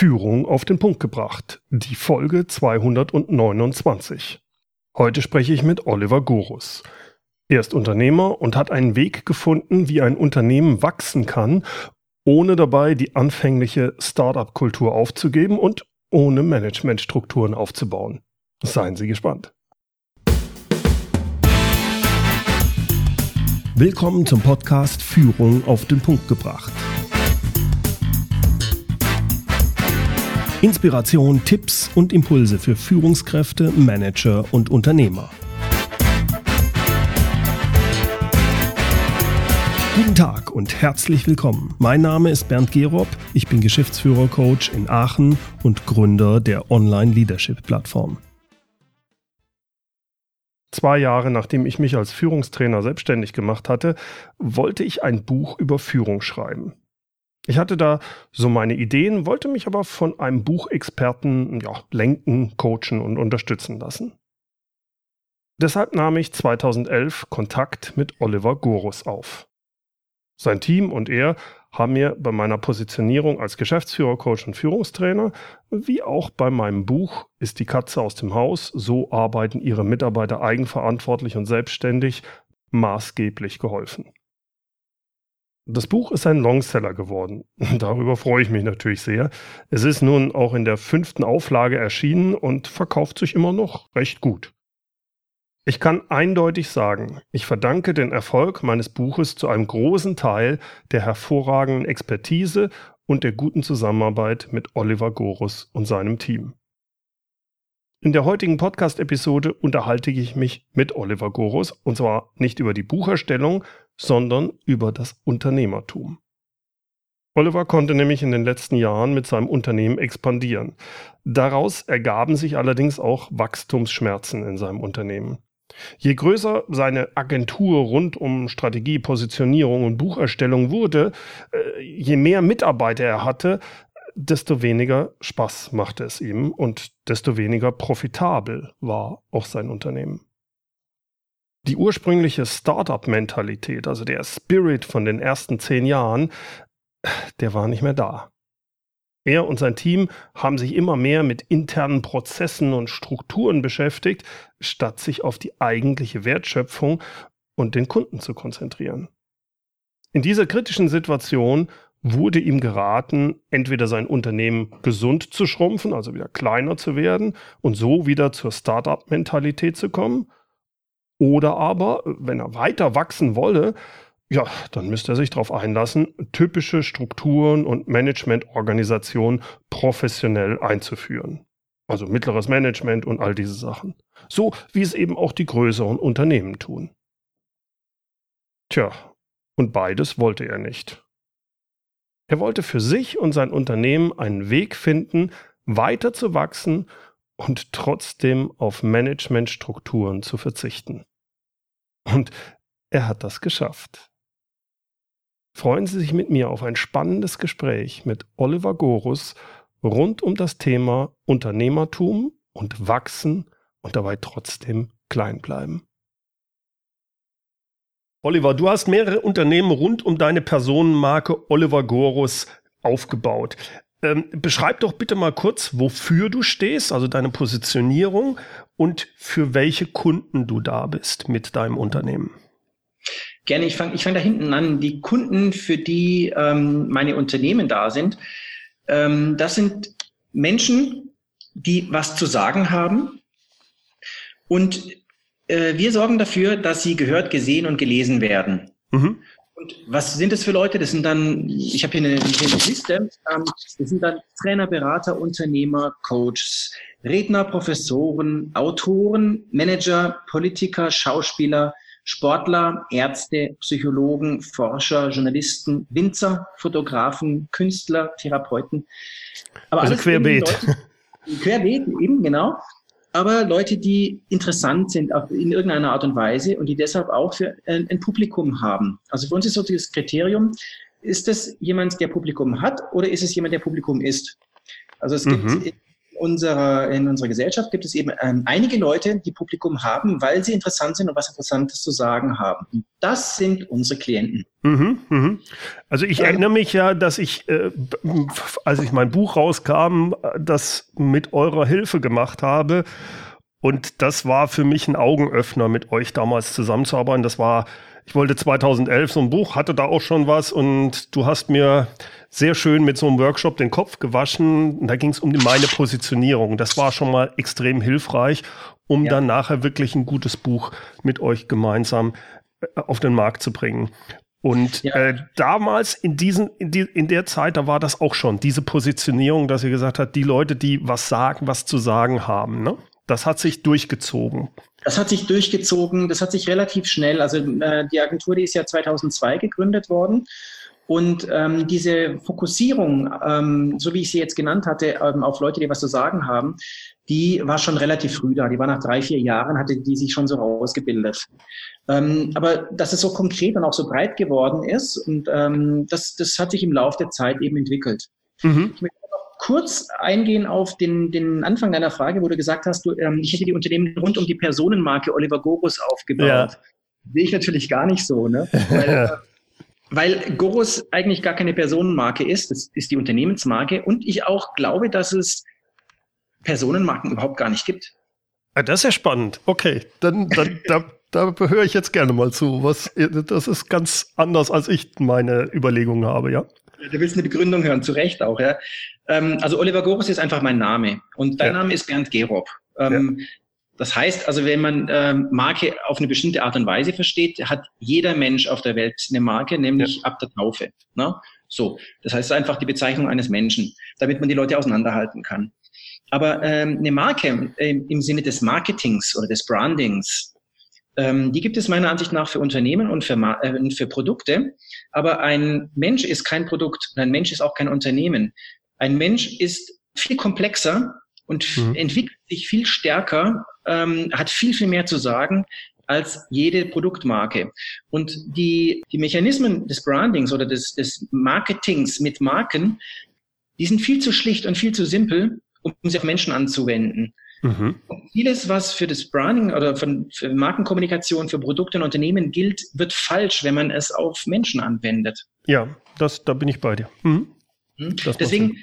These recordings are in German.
Führung auf den Punkt gebracht, die Folge 229. Heute spreche ich mit Oliver Gorus. Er ist Unternehmer und hat einen Weg gefunden, wie ein Unternehmen wachsen kann, ohne dabei die anfängliche Startup-Kultur aufzugeben und ohne Managementstrukturen aufzubauen. Seien Sie gespannt. Willkommen zum Podcast Führung auf den Punkt gebracht. Inspiration, Tipps und Impulse für Führungskräfte, Manager und Unternehmer. Guten Tag und herzlich willkommen. Mein Name ist Bernd Gerob, ich bin Geschäftsführer-Coach in Aachen und Gründer der Online-Leadership-Plattform. Zwei Jahre nachdem ich mich als Führungstrainer selbstständig gemacht hatte, wollte ich ein Buch über Führung schreiben. Ich hatte da so meine Ideen, wollte mich aber von einem Buchexperten ja, lenken, coachen und unterstützen lassen. Deshalb nahm ich 2011 Kontakt mit Oliver Gorus auf. Sein Team und er haben mir bei meiner Positionierung als Geschäftsführer, Coach und Führungstrainer, wie auch bei meinem Buch Ist die Katze aus dem Haus, so arbeiten ihre Mitarbeiter eigenverantwortlich und selbstständig, maßgeblich geholfen. Das Buch ist ein Longseller geworden. Darüber freue ich mich natürlich sehr. Es ist nun auch in der fünften Auflage erschienen und verkauft sich immer noch recht gut. Ich kann eindeutig sagen, ich verdanke den Erfolg meines Buches zu einem großen Teil der hervorragenden Expertise und der guten Zusammenarbeit mit Oliver Gorus und seinem Team. In der heutigen Podcast-Episode unterhalte ich mich mit Oliver Gorus und zwar nicht über die Bucherstellung, sondern über das Unternehmertum. Oliver konnte nämlich in den letzten Jahren mit seinem Unternehmen expandieren. Daraus ergaben sich allerdings auch Wachstumsschmerzen in seinem Unternehmen. Je größer seine Agentur rund um Strategie, Positionierung und Bucherstellung wurde, äh, je mehr Mitarbeiter er hatte, desto weniger Spaß machte es ihm und desto weniger profitabel war auch sein Unternehmen. Die ursprüngliche Startup-Mentalität, also der Spirit von den ersten zehn Jahren, der war nicht mehr da. Er und sein Team haben sich immer mehr mit internen Prozessen und Strukturen beschäftigt, statt sich auf die eigentliche Wertschöpfung und den Kunden zu konzentrieren. In dieser kritischen Situation wurde ihm geraten, entweder sein Unternehmen gesund zu schrumpfen, also wieder kleiner zu werden und so wieder zur Startup-Mentalität zu kommen, oder aber, wenn er weiter wachsen wolle, ja, dann müsste er sich darauf einlassen, typische Strukturen und Managementorganisationen professionell einzuführen. Also mittleres Management und all diese Sachen. So wie es eben auch die größeren Unternehmen tun. Tja, und beides wollte er nicht. Er wollte für sich und sein Unternehmen einen Weg finden, weiter zu wachsen und trotzdem auf Managementstrukturen zu verzichten. Und er hat das geschafft. Freuen Sie sich mit mir auf ein spannendes Gespräch mit Oliver Gorus rund um das Thema Unternehmertum und Wachsen und dabei trotzdem klein bleiben. Oliver, du hast mehrere Unternehmen rund um deine Personenmarke Oliver Gorus aufgebaut. Ähm, beschreib doch bitte mal kurz, wofür du stehst, also deine Positionierung und für welche Kunden du da bist mit deinem Unternehmen. Gerne, ich fange ich fang da hinten an. Die Kunden, für die ähm, meine Unternehmen da sind, ähm, das sind Menschen, die was zu sagen haben. Und äh, wir sorgen dafür, dass sie gehört, gesehen und gelesen werden. Mhm. Und was sind das für Leute? Das sind dann, ich habe hier eine, eine Liste, ähm, das sind dann Trainer, Berater, Unternehmer, Coaches, Redner, Professoren, Autoren, Manager, Politiker, Schauspieler, Sportler, Ärzte, Psychologen, Forscher, Journalisten, Winzer, Fotografen, Künstler, Therapeuten. Aber also querbeet. Leute, querbeet, eben, genau aber Leute, die interessant sind in irgendeiner Art und Weise und die deshalb auch für ein, ein Publikum haben. Also für uns ist so das Kriterium, ist das jemand, der Publikum hat oder ist es jemand, der Publikum ist? Also es gibt mhm. Unserer, in unserer Gesellschaft gibt es eben ähm, einige Leute, die Publikum haben, weil sie interessant sind und was Interessantes zu sagen haben. Und das sind unsere Klienten. Mhm, mhm. Also ich erinnere mich ja, dass ich, äh, als ich mein Buch rauskam, das mit eurer Hilfe gemacht habe. Und das war für mich ein Augenöffner, mit euch damals zusammenzuarbeiten. Das war, ich wollte 2011 so ein Buch, hatte da auch schon was und du hast mir sehr schön mit so einem Workshop den Kopf gewaschen. Da ging es um meine Positionierung. Das war schon mal extrem hilfreich, um ja. dann nachher wirklich ein gutes Buch mit euch gemeinsam äh, auf den Markt zu bringen. Und ja. äh, damals in diesen, in, die, in der Zeit, da war das auch schon, diese Positionierung, dass ihr gesagt habt, die Leute, die was sagen, was zu sagen haben, ne? Das hat sich durchgezogen. Das hat sich durchgezogen, das hat sich relativ schnell. Also äh, die Agentur, die ist ja 2002 gegründet worden. Und ähm, diese Fokussierung, ähm, so wie ich sie jetzt genannt hatte, ähm, auf Leute, die was zu sagen haben, die war schon relativ früh da. Die war nach drei, vier Jahren, hatte die sich schon so rausgebildet. Ähm, aber dass es so konkret und auch so breit geworden ist, und ähm, das, das hat sich im Laufe der Zeit eben entwickelt. Mhm. Ich möchte noch kurz eingehen auf den, den Anfang deiner Frage, wo du gesagt hast, du, ähm, ich hätte die Unternehmen rund um die Personenmarke Oliver Gorus aufgebaut. Ja. Sehe ich natürlich gar nicht so, ne? Weil, äh, weil Gorus eigentlich gar keine Personenmarke ist, das ist die Unternehmensmarke und ich auch glaube, dass es Personenmarken überhaupt gar nicht gibt. Ah, das ist ja spannend. Okay, dann, dann da, da höre ich jetzt gerne mal zu. Was, das ist ganz anders, als ich meine Überlegungen habe, ja. Du willst eine Begründung hören, zu Recht auch, ja. Ähm, also Oliver Gorus ist einfach mein Name und dein ja. Name ist Bernd Gerob. Ähm, ja. Das heißt also, wenn man ähm, Marke auf eine bestimmte Art und Weise versteht, hat jeder Mensch auf der Welt eine Marke, nämlich ja. ab der Taufe. Ne? So, das heißt einfach die Bezeichnung eines Menschen, damit man die Leute auseinanderhalten kann. Aber ähm, eine Marke ähm, im Sinne des Marketings oder des Brandings, ähm, die gibt es meiner Ansicht nach für Unternehmen und für, äh, für Produkte. Aber ein Mensch ist kein Produkt und ein Mensch ist auch kein Unternehmen. Ein Mensch ist viel komplexer und mhm. entwickelt sich viel stärker ähm, hat viel, viel mehr zu sagen als jede Produktmarke. Und die, die Mechanismen des Brandings oder des, des Marketings mit Marken, die sind viel zu schlicht und viel zu simpel, um sie auf Menschen anzuwenden. Mhm. vieles, was für das Branding oder von, für Markenkommunikation, für Produkte und Unternehmen gilt, wird falsch, wenn man es auf Menschen anwendet. Ja, das, da bin ich bei dir. Mhm. mhm. Deswegen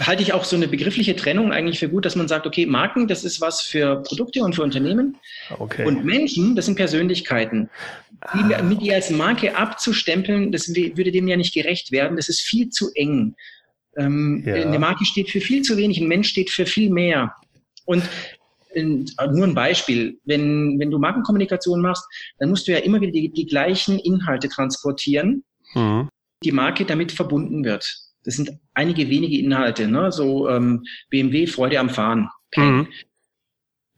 halte ich auch so eine begriffliche Trennung eigentlich für gut, dass man sagt, okay, Marken, das ist was für Produkte und für Unternehmen. Okay. Und Menschen, das sind Persönlichkeiten. Die, ah. die als Marke abzustempeln, das würde dem ja nicht gerecht werden. Das ist viel zu eng. Ähm, ja. Eine Marke steht für viel zu wenig, ein Mensch steht für viel mehr. Und in, nur ein Beispiel, wenn, wenn du Markenkommunikation machst, dann musst du ja immer wieder die, die gleichen Inhalte transportieren, mhm. die Marke damit verbunden wird. Das sind einige wenige Inhalte, ne? so ähm, BMW, Freude am Fahren. Mhm.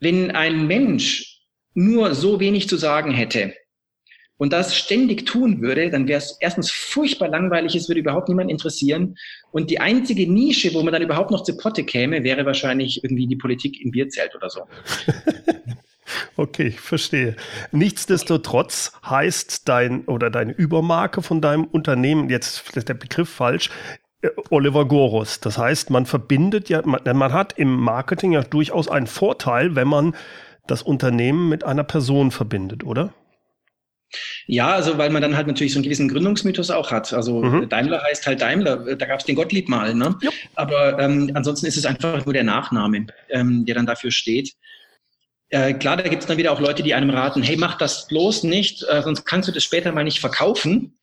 Wenn ein Mensch nur so wenig zu sagen hätte und das ständig tun würde, dann wäre es erstens furchtbar langweilig, es würde überhaupt niemand interessieren. Und die einzige Nische, wo man dann überhaupt noch zu Potte käme, wäre wahrscheinlich irgendwie die Politik im Bierzelt oder so. Okay, ich verstehe. Nichtsdestotrotz heißt dein oder deine Übermarke von deinem Unternehmen, jetzt ist der Begriff falsch, Oliver Gorus. Das heißt, man verbindet ja, man, man hat im Marketing ja durchaus einen Vorteil, wenn man das Unternehmen mit einer Person verbindet, oder? Ja, also weil man dann halt natürlich so einen gewissen Gründungsmythos auch hat. Also mhm. Daimler heißt halt Daimler, da gab es den Gottlieb mal, ne? Ja. Aber ähm, ansonsten ist es einfach nur der Nachname, ähm, der dann dafür steht. Äh, klar, da gibt es dann wieder auch Leute, die einem raten, hey, mach das bloß nicht, äh, sonst kannst du das später mal nicht verkaufen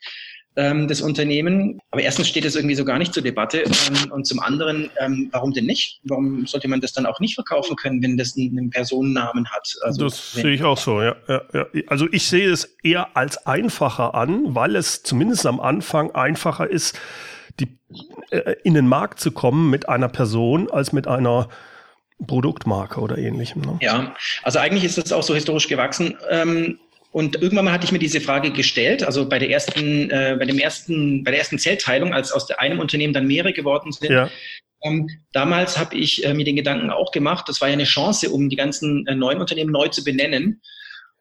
ähm, das Unternehmen. Aber erstens steht es irgendwie so gar nicht zur Debatte. Ähm, und zum anderen, ähm, warum denn nicht? Warum sollte man das dann auch nicht verkaufen können, wenn das einen, Personennamen hat? Also, das sehe ich auch so, ja, ja, ja. Also ich sehe es eher als einfacher an, weil es zumindest am Anfang einfacher ist, die, äh, in den Markt zu kommen mit einer Person als mit einer Produktmarke oder ähnlichem. Ne? Ja, also eigentlich ist das auch so historisch gewachsen. Ähm, und irgendwann mal hatte ich mir diese Frage gestellt, also bei der ersten, äh, bei dem ersten, bei der ersten Zellteilung, als aus einem Unternehmen dann mehrere geworden sind. Ja. Ähm, damals habe ich äh, mir den Gedanken auch gemacht, das war ja eine Chance, um die ganzen äh, neuen Unternehmen neu zu benennen.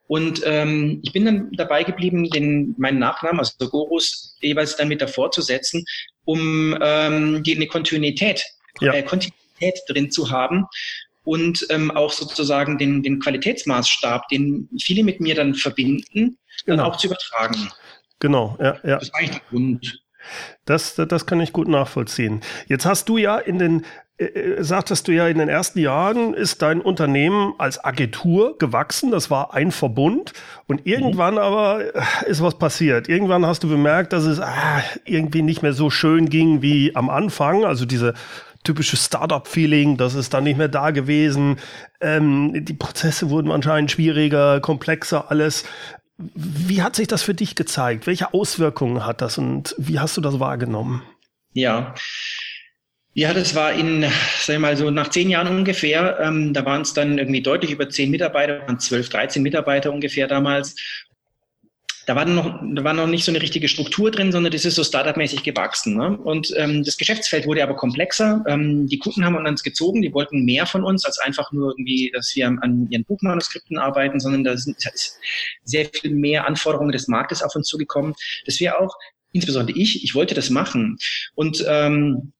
Und ähm, ich bin dann dabei geblieben, den, meinen Nachnamen, also Gorus, jeweils dann mit davor zu setzen, um ähm, die, eine Kontinuität, ja. äh, Kontinuität drin zu haben und ähm, auch sozusagen den, den Qualitätsmaßstab, den viele mit mir dann verbinden, dann genau. auch zu übertragen. Genau, ja, ja. Das ist eigentlich der Grund. Das, das kann ich gut nachvollziehen. Jetzt hast du ja in den, äh, äh, sagtest du ja, in den ersten Jahren ist dein Unternehmen als Agentur gewachsen. Das war ein Verbund. Und mhm. irgendwann mhm. aber äh, ist was passiert. Irgendwann hast du bemerkt, dass es ah, irgendwie nicht mehr so schön ging wie am Anfang. Also diese typische Startup-Feeling, das ist dann nicht mehr da gewesen. Ähm, die Prozesse wurden anscheinend schwieriger, komplexer, alles. Wie hat sich das für dich gezeigt? Welche Auswirkungen hat das und wie hast du das wahrgenommen? Ja. Ja, das war in, sag ich mal, so nach zehn Jahren ungefähr. Ähm, da waren es dann irgendwie deutlich über zehn Mitarbeiter, waren zwölf, dreizehn Mitarbeiter ungefähr damals da war noch, da war noch nicht so eine richtige Struktur drin, sondern das ist so Startup-mäßig gewachsen. Ne? Und ähm, das Geschäftsfeld wurde aber komplexer. Ähm, die Kunden haben uns gezogen, die wollten mehr von uns als einfach nur irgendwie, dass wir an ihren Buchmanuskripten arbeiten, sondern da sind sehr viel mehr Anforderungen des Marktes auf uns zugekommen, dass wir auch, insbesondere ich, ich wollte das machen. Und ähm,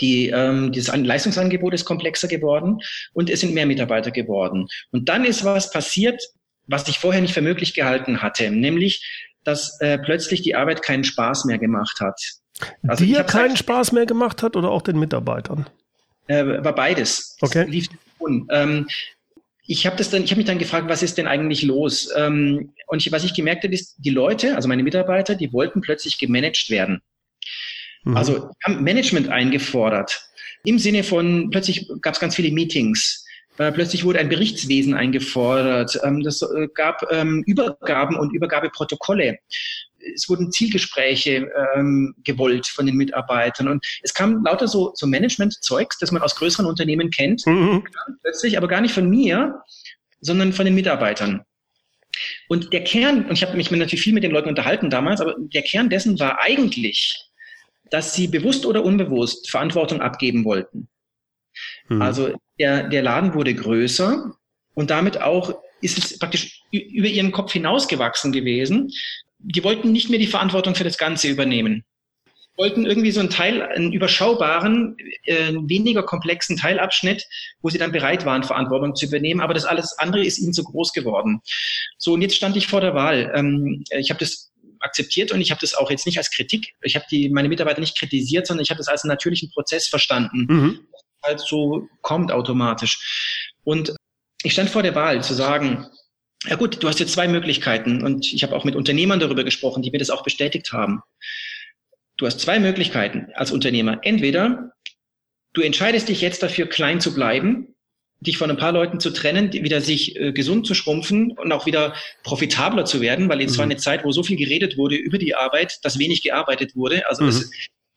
die, ähm, dieses Leistungsangebot ist komplexer geworden und es sind mehr Mitarbeiter geworden. Und dann ist was passiert, was ich vorher nicht für möglich gehalten hatte, nämlich, dass äh, plötzlich die Arbeit keinen Spaß mehr gemacht hat. Also Dir keinen Spaß mehr gemacht hat oder auch den Mitarbeitern? Äh, war beides. Okay. lief ähm, ich habe das dann, ich habe mich dann gefragt, was ist denn eigentlich los? Ähm, und ich, was ich gemerkt habe, ist, die Leute, also meine Mitarbeiter, die wollten plötzlich gemanagt werden. Mhm. Also haben Management eingefordert. Im Sinne von, plötzlich gab es ganz viele Meetings. Äh, plötzlich wurde ein Berichtswesen eingefordert. Ähm, das äh, gab ähm, Übergaben und Übergabeprotokolle. Es wurden Zielgespräche ähm, gewollt von den Mitarbeitern. Und es kam lauter so, so Management-Zeugs, das man aus größeren Unternehmen kennt, mhm. plötzlich, aber gar nicht von mir, sondern von den Mitarbeitern. Und der Kern, und ich habe mich natürlich viel mit den Leuten unterhalten damals, aber der Kern dessen war eigentlich, dass sie bewusst oder unbewusst Verantwortung abgeben wollten. Mhm. Also der, der Laden wurde größer und damit auch ist es praktisch über ihren Kopf hinausgewachsen gewesen. Die wollten nicht mehr die Verantwortung für das Ganze übernehmen. Wollten irgendwie so einen Teil, einen überschaubaren, äh, weniger komplexen Teilabschnitt, wo sie dann bereit waren, Verantwortung zu übernehmen. Aber das alles andere ist ihnen zu groß geworden. So, und jetzt stand ich vor der Wahl. Ähm, ich habe das akzeptiert und ich habe das auch jetzt nicht als Kritik, ich habe die meine Mitarbeiter nicht kritisiert, sondern ich habe das als einen natürlichen Prozess verstanden. Mhm halt so kommt automatisch. Und ich stand vor der Wahl zu sagen, ja gut, du hast jetzt zwei Möglichkeiten und ich habe auch mit Unternehmern darüber gesprochen, die mir das auch bestätigt haben. Du hast zwei Möglichkeiten als Unternehmer. Entweder du entscheidest dich jetzt dafür, klein zu bleiben, dich von ein paar Leuten zu trennen, wieder sich äh, gesund zu schrumpfen und auch wieder profitabler zu werden, weil jetzt mhm. war eine Zeit, wo so viel geredet wurde über die Arbeit, dass wenig gearbeitet wurde. Also mhm. das,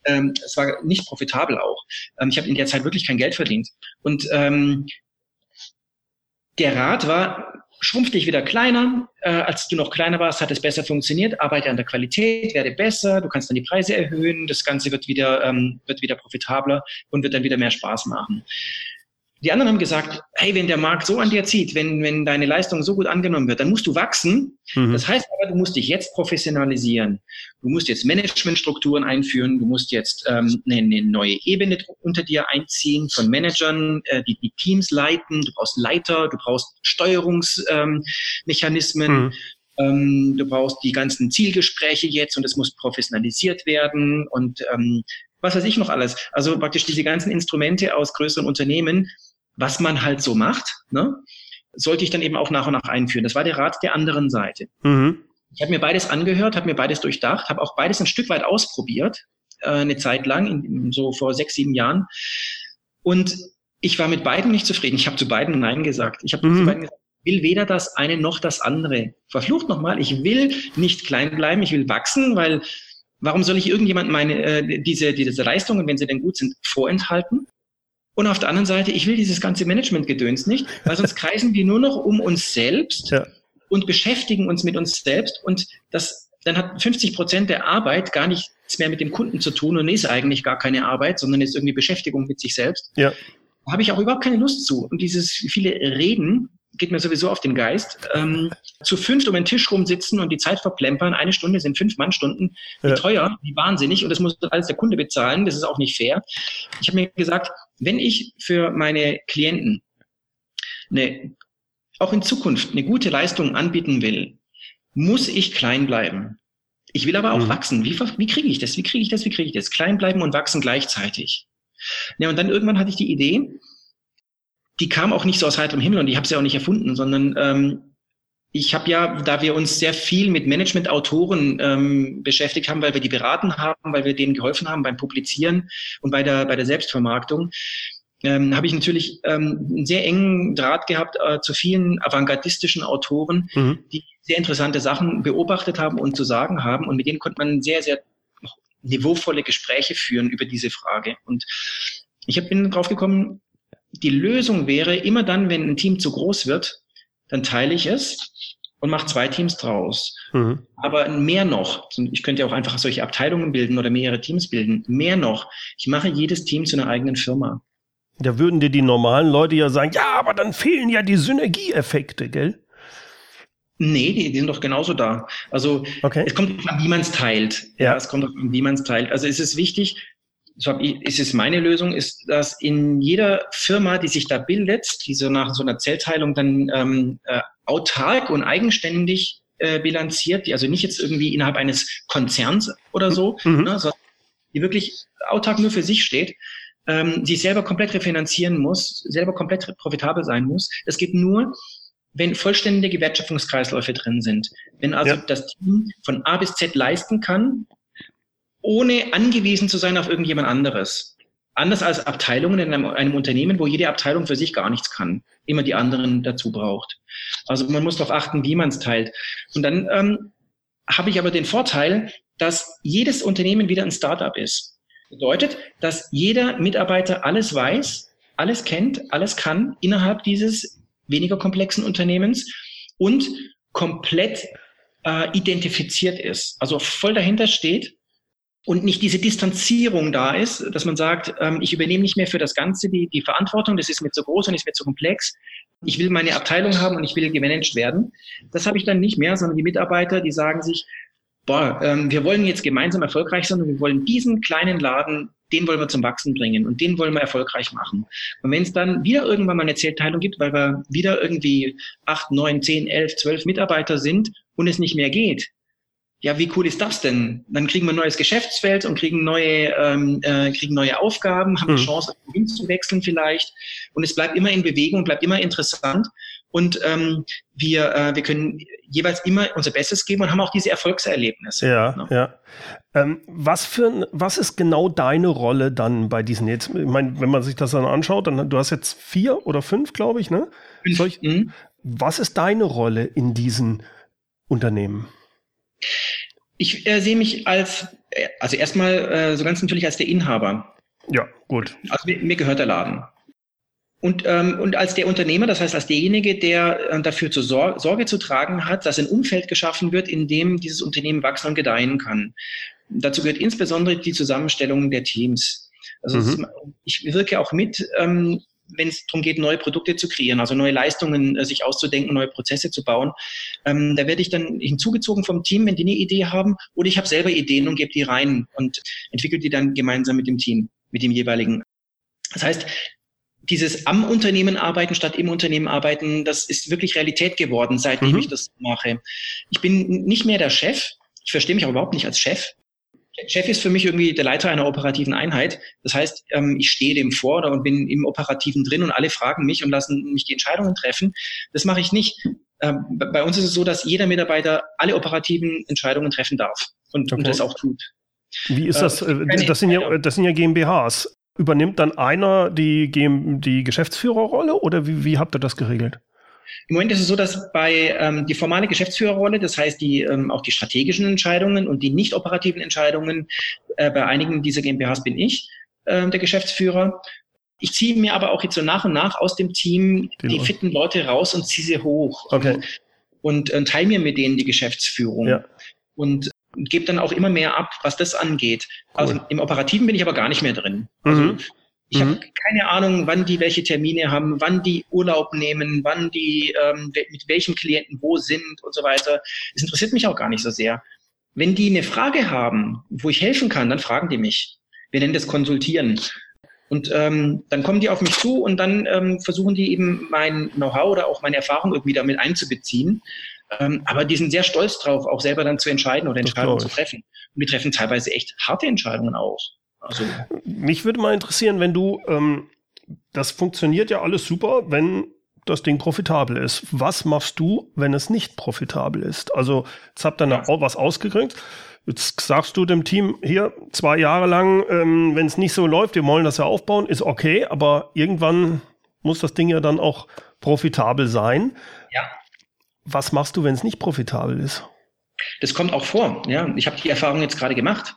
ähm, es war nicht profitabel auch. Ähm, ich habe in der Zeit wirklich kein Geld verdient. Und ähm, der Rat war, schrumpf dich wieder kleiner. Äh, als du noch kleiner warst, hat es besser funktioniert. Arbeite an der Qualität, werde besser. Du kannst dann die Preise erhöhen. Das Ganze wird wieder, ähm, wird wieder profitabler und wird dann wieder mehr Spaß machen. Die anderen haben gesagt, hey, wenn der Markt so an dir zieht, wenn, wenn deine Leistung so gut angenommen wird, dann musst du wachsen. Mhm. Das heißt aber, du musst dich jetzt professionalisieren. Du musst jetzt Managementstrukturen einführen. Du musst jetzt ähm, eine, eine neue Ebene unter dir einziehen von Managern, äh, die, die Teams leiten. Du brauchst Leiter, du brauchst Steuerungsmechanismen. Ähm, mhm. Ähm, du brauchst die ganzen Zielgespräche jetzt und es muss professionalisiert werden und ähm, was weiß ich noch alles. Also praktisch diese ganzen Instrumente aus größeren Unternehmen, was man halt so macht, ne, sollte ich dann eben auch nach und nach einführen. Das war der Rat der anderen Seite. Mhm. Ich habe mir beides angehört, habe mir beides durchdacht, habe auch beides ein Stück weit ausprobiert, äh, eine Zeit lang, in, so vor sechs, sieben Jahren. Und ich war mit beiden nicht zufrieden. Ich habe zu beiden Nein gesagt. Ich habe mhm. zu beiden gesagt, will weder das eine noch das andere. Verflucht nochmal, ich will nicht klein bleiben, ich will wachsen, weil warum soll ich irgendjemand meine, äh, diese, diese Leistungen, wenn sie denn gut sind, vorenthalten? Und auf der anderen Seite, ich will dieses ganze Management-Gedöns nicht, weil sonst kreisen wir nur noch um uns selbst ja. und beschäftigen uns mit uns selbst. Und das, dann hat 50 Prozent der Arbeit gar nichts mehr mit dem Kunden zu tun und ist eigentlich gar keine Arbeit, sondern ist irgendwie Beschäftigung mit sich selbst. Ja. Da habe ich auch überhaupt keine Lust zu. Und dieses viele Reden geht mir sowieso auf den Geist. Ähm, zu fünft um den Tisch rumsitzen und die Zeit verplempern, eine Stunde sind fünf Mannstunden, wie ja. teuer, wie wahnsinnig und das muss alles der Kunde bezahlen, das ist auch nicht fair. Ich habe mir gesagt, wenn ich für meine Klienten eine, auch in Zukunft eine gute Leistung anbieten will, muss ich klein bleiben. Ich will aber auch mhm. wachsen. Wie, wie kriege ich das? Wie kriege ich das? Wie kriege ich das? Klein bleiben und wachsen gleichzeitig. Ja, und dann irgendwann hatte ich die Idee, die kam auch nicht so aus heiterem Himmel und ich habe sie auch nicht erfunden, sondern ähm, ich habe ja, da wir uns sehr viel mit Management-Autoren ähm, beschäftigt haben, weil wir die beraten haben, weil wir denen geholfen haben beim Publizieren und bei der, bei der Selbstvermarktung, ähm, habe ich natürlich ähm, einen sehr engen Draht gehabt äh, zu vielen avantgardistischen Autoren, mhm. die sehr interessante Sachen beobachtet haben und zu sagen haben. Und mit denen konnte man sehr, sehr niveauvolle Gespräche führen über diese Frage. Und ich hab, bin drauf gekommen, die Lösung wäre immer dann, wenn ein Team zu groß wird, dann teile ich es und mache zwei Teams draus. Mhm. Aber mehr noch, ich könnte ja auch einfach solche Abteilungen bilden oder mehrere Teams bilden, mehr noch, ich mache jedes Team zu einer eigenen Firma. Da würden dir die normalen Leute ja sagen, ja, aber dann fehlen ja die Synergieeffekte, gell? Nee, die, die sind doch genauso da. Also okay. es kommt an, wie man es teilt. Ja. ja. es kommt an, wie man es teilt. Also es ist wichtig, so hab ich, ist es meine Lösung, ist, dass in jeder Firma, die sich da bildet, die so nach so einer Zellteilung dann ähm, äh, autark und eigenständig äh, bilanziert, die also nicht jetzt irgendwie innerhalb eines Konzerns oder so, mhm. ne, sondern die wirklich autark nur für sich steht, ähm, sich selber komplett refinanzieren muss, selber komplett profitabel sein muss. Das geht nur, wenn vollständige Wertschöpfungskreisläufe drin sind. Wenn also ja. das Team von A bis Z leisten kann, ohne angewiesen zu sein auf irgendjemand anderes. Anders als Abteilungen in einem, einem, Unternehmen, wo jede Abteilung für sich gar nichts kann, immer die anderen dazu braucht. Also man muss darauf achten, wie man es teilt. Und dann ähm, habe ich aber den Vorteil, dass jedes Unternehmen wieder ein Startup ist. Bedeutet, dass jeder Mitarbeiter alles weiß, alles kennt, alles kann innerhalb dieses weniger komplexen Unternehmens und komplett äh, identifiziert ist. Also voll dahinter steht und nicht diese Distanzierung da ist, dass man sagt, ähm, ich übernehme nicht mehr für das Ganze die, die Verantwortung, das ist mir zu groß und ist mir zu komplex. Ich will meine Abteilung haben und ich will gemanagt werden. Das habe ich dann nicht mehr, sondern die Mitarbeiter, die sagen sich, boah, ähm, wir wollen jetzt gemeinsam erfolgreich sein und wir wollen diesen kleinen Laden, den wollen wir zum Wachsen bringen und den wollen wir erfolgreich machen. Und wenn es dann wieder irgendwann mal eine Zählteilung gibt, weil wir wieder irgendwie acht, neun, zehn, elf, zwölf Mitarbeiter sind und es nicht mehr geht, ja, wie cool ist das denn? Dann kriegen wir ein neues Geschäftsfeld und kriegen neue, ähm, äh, kriegen neue Aufgaben, haben mhm. die Chance, hinzuwechseln vielleicht. Und es bleibt immer in Bewegung, bleibt immer interessant. Und ähm, wir, äh, wir können jeweils immer unser Bestes geben und haben auch diese Erfolgserlebnisse. Ja, ne? ja. Ähm, was für was ist genau deine Rolle dann bei diesen jetzt? Ich meine, wenn man sich das dann anschaut, dann du hast jetzt vier oder fünf, glaube ich, ne? Fünf. Solch, mhm. Was ist deine Rolle in diesen Unternehmen? Ich äh, sehe mich als, äh, also erstmal äh, so ganz natürlich als der Inhaber. Ja, gut. Also mir, mir gehört der Laden. Und, ähm, und als der Unternehmer, das heißt als derjenige, der äh, dafür zur Sor Sorge zu tragen hat, dass ein Umfeld geschaffen wird, in dem dieses Unternehmen wachsen und gedeihen kann. Dazu gehört insbesondere die Zusammenstellung der Teams. Also mhm. ich wirke auch mit, ähm, wenn es darum geht, neue Produkte zu kreieren, also neue Leistungen äh, sich auszudenken, neue Prozesse zu bauen. Ähm, da werde ich dann hinzugezogen vom Team, wenn die eine Idee haben, oder ich habe selber Ideen und gebe die rein und entwickle die dann gemeinsam mit dem Team, mit dem jeweiligen. Das heißt, dieses am Unternehmen arbeiten statt im Unternehmen arbeiten, das ist wirklich Realität geworden, seitdem mhm. ich das mache. Ich bin nicht mehr der Chef. Ich verstehe mich auch überhaupt nicht als Chef. Chef ist für mich irgendwie der Leiter einer operativen Einheit. Das heißt, ähm, ich stehe dem vor und bin im Operativen drin und alle fragen mich und lassen mich die Entscheidungen treffen. Das mache ich nicht. Ähm, bei uns ist es so, dass jeder Mitarbeiter alle operativen Entscheidungen treffen darf und, okay. und das auch tut. Wie ist das? Äh, das, sind ja, das sind ja GmbHs. Übernimmt dann einer die, die Geschäftsführerrolle oder wie, wie habt ihr das geregelt? Im Moment ist es so, dass bei ähm, die formale Geschäftsführerrolle, das heißt die ähm, auch die strategischen Entscheidungen und die nicht operativen Entscheidungen, äh, bei einigen dieser GmbHs bin ich äh, der Geschäftsführer. Ich ziehe mir aber auch jetzt so nach und nach aus dem Team die, die fitten Leute raus und ziehe sie hoch okay. und, und äh, teile mir mit denen die Geschäftsführung. Ja. Und gebe dann auch immer mehr ab, was das angeht. Also cool. Also im Operativen bin ich aber gar nicht mehr drin. Also mhm Ich mhm. habe keine Ahnung, wann die welche Termine haben, wann die Urlaub nehmen, wann die ähm, mit welchem Klienten wo sind und so weiter. Das interessiert mich auch gar nicht so sehr. Wenn die eine Frage haben, wo ich helfen kann, dann fragen die mich. Wir nennen das Konsultieren. Und ähm, dann kommen die auf mich zu und dann ähm, versuchen die eben mein Know-how oder auch meine Erfahrung irgendwie damit einzubeziehen. Ähm, aber die sind sehr stolz drauf, auch selber dann zu entscheiden oder Entscheidungen zu treffen. Und wir treffen teilweise echt harte Entscheidungen auch. Also, Mich würde mal interessieren, wenn du, ähm, das funktioniert ja alles super, wenn das Ding profitabel ist. Was machst du, wenn es nicht profitabel ist? Also, jetzt habt ihr ja. was ausgekriegt. Jetzt sagst du dem Team hier zwei Jahre lang, ähm, wenn es nicht so läuft, wir wollen das ja aufbauen, ist okay, aber irgendwann muss das Ding ja dann auch profitabel sein. Ja. Was machst du, wenn es nicht profitabel ist? Das kommt auch vor. Ja, ich habe die Erfahrung jetzt gerade gemacht.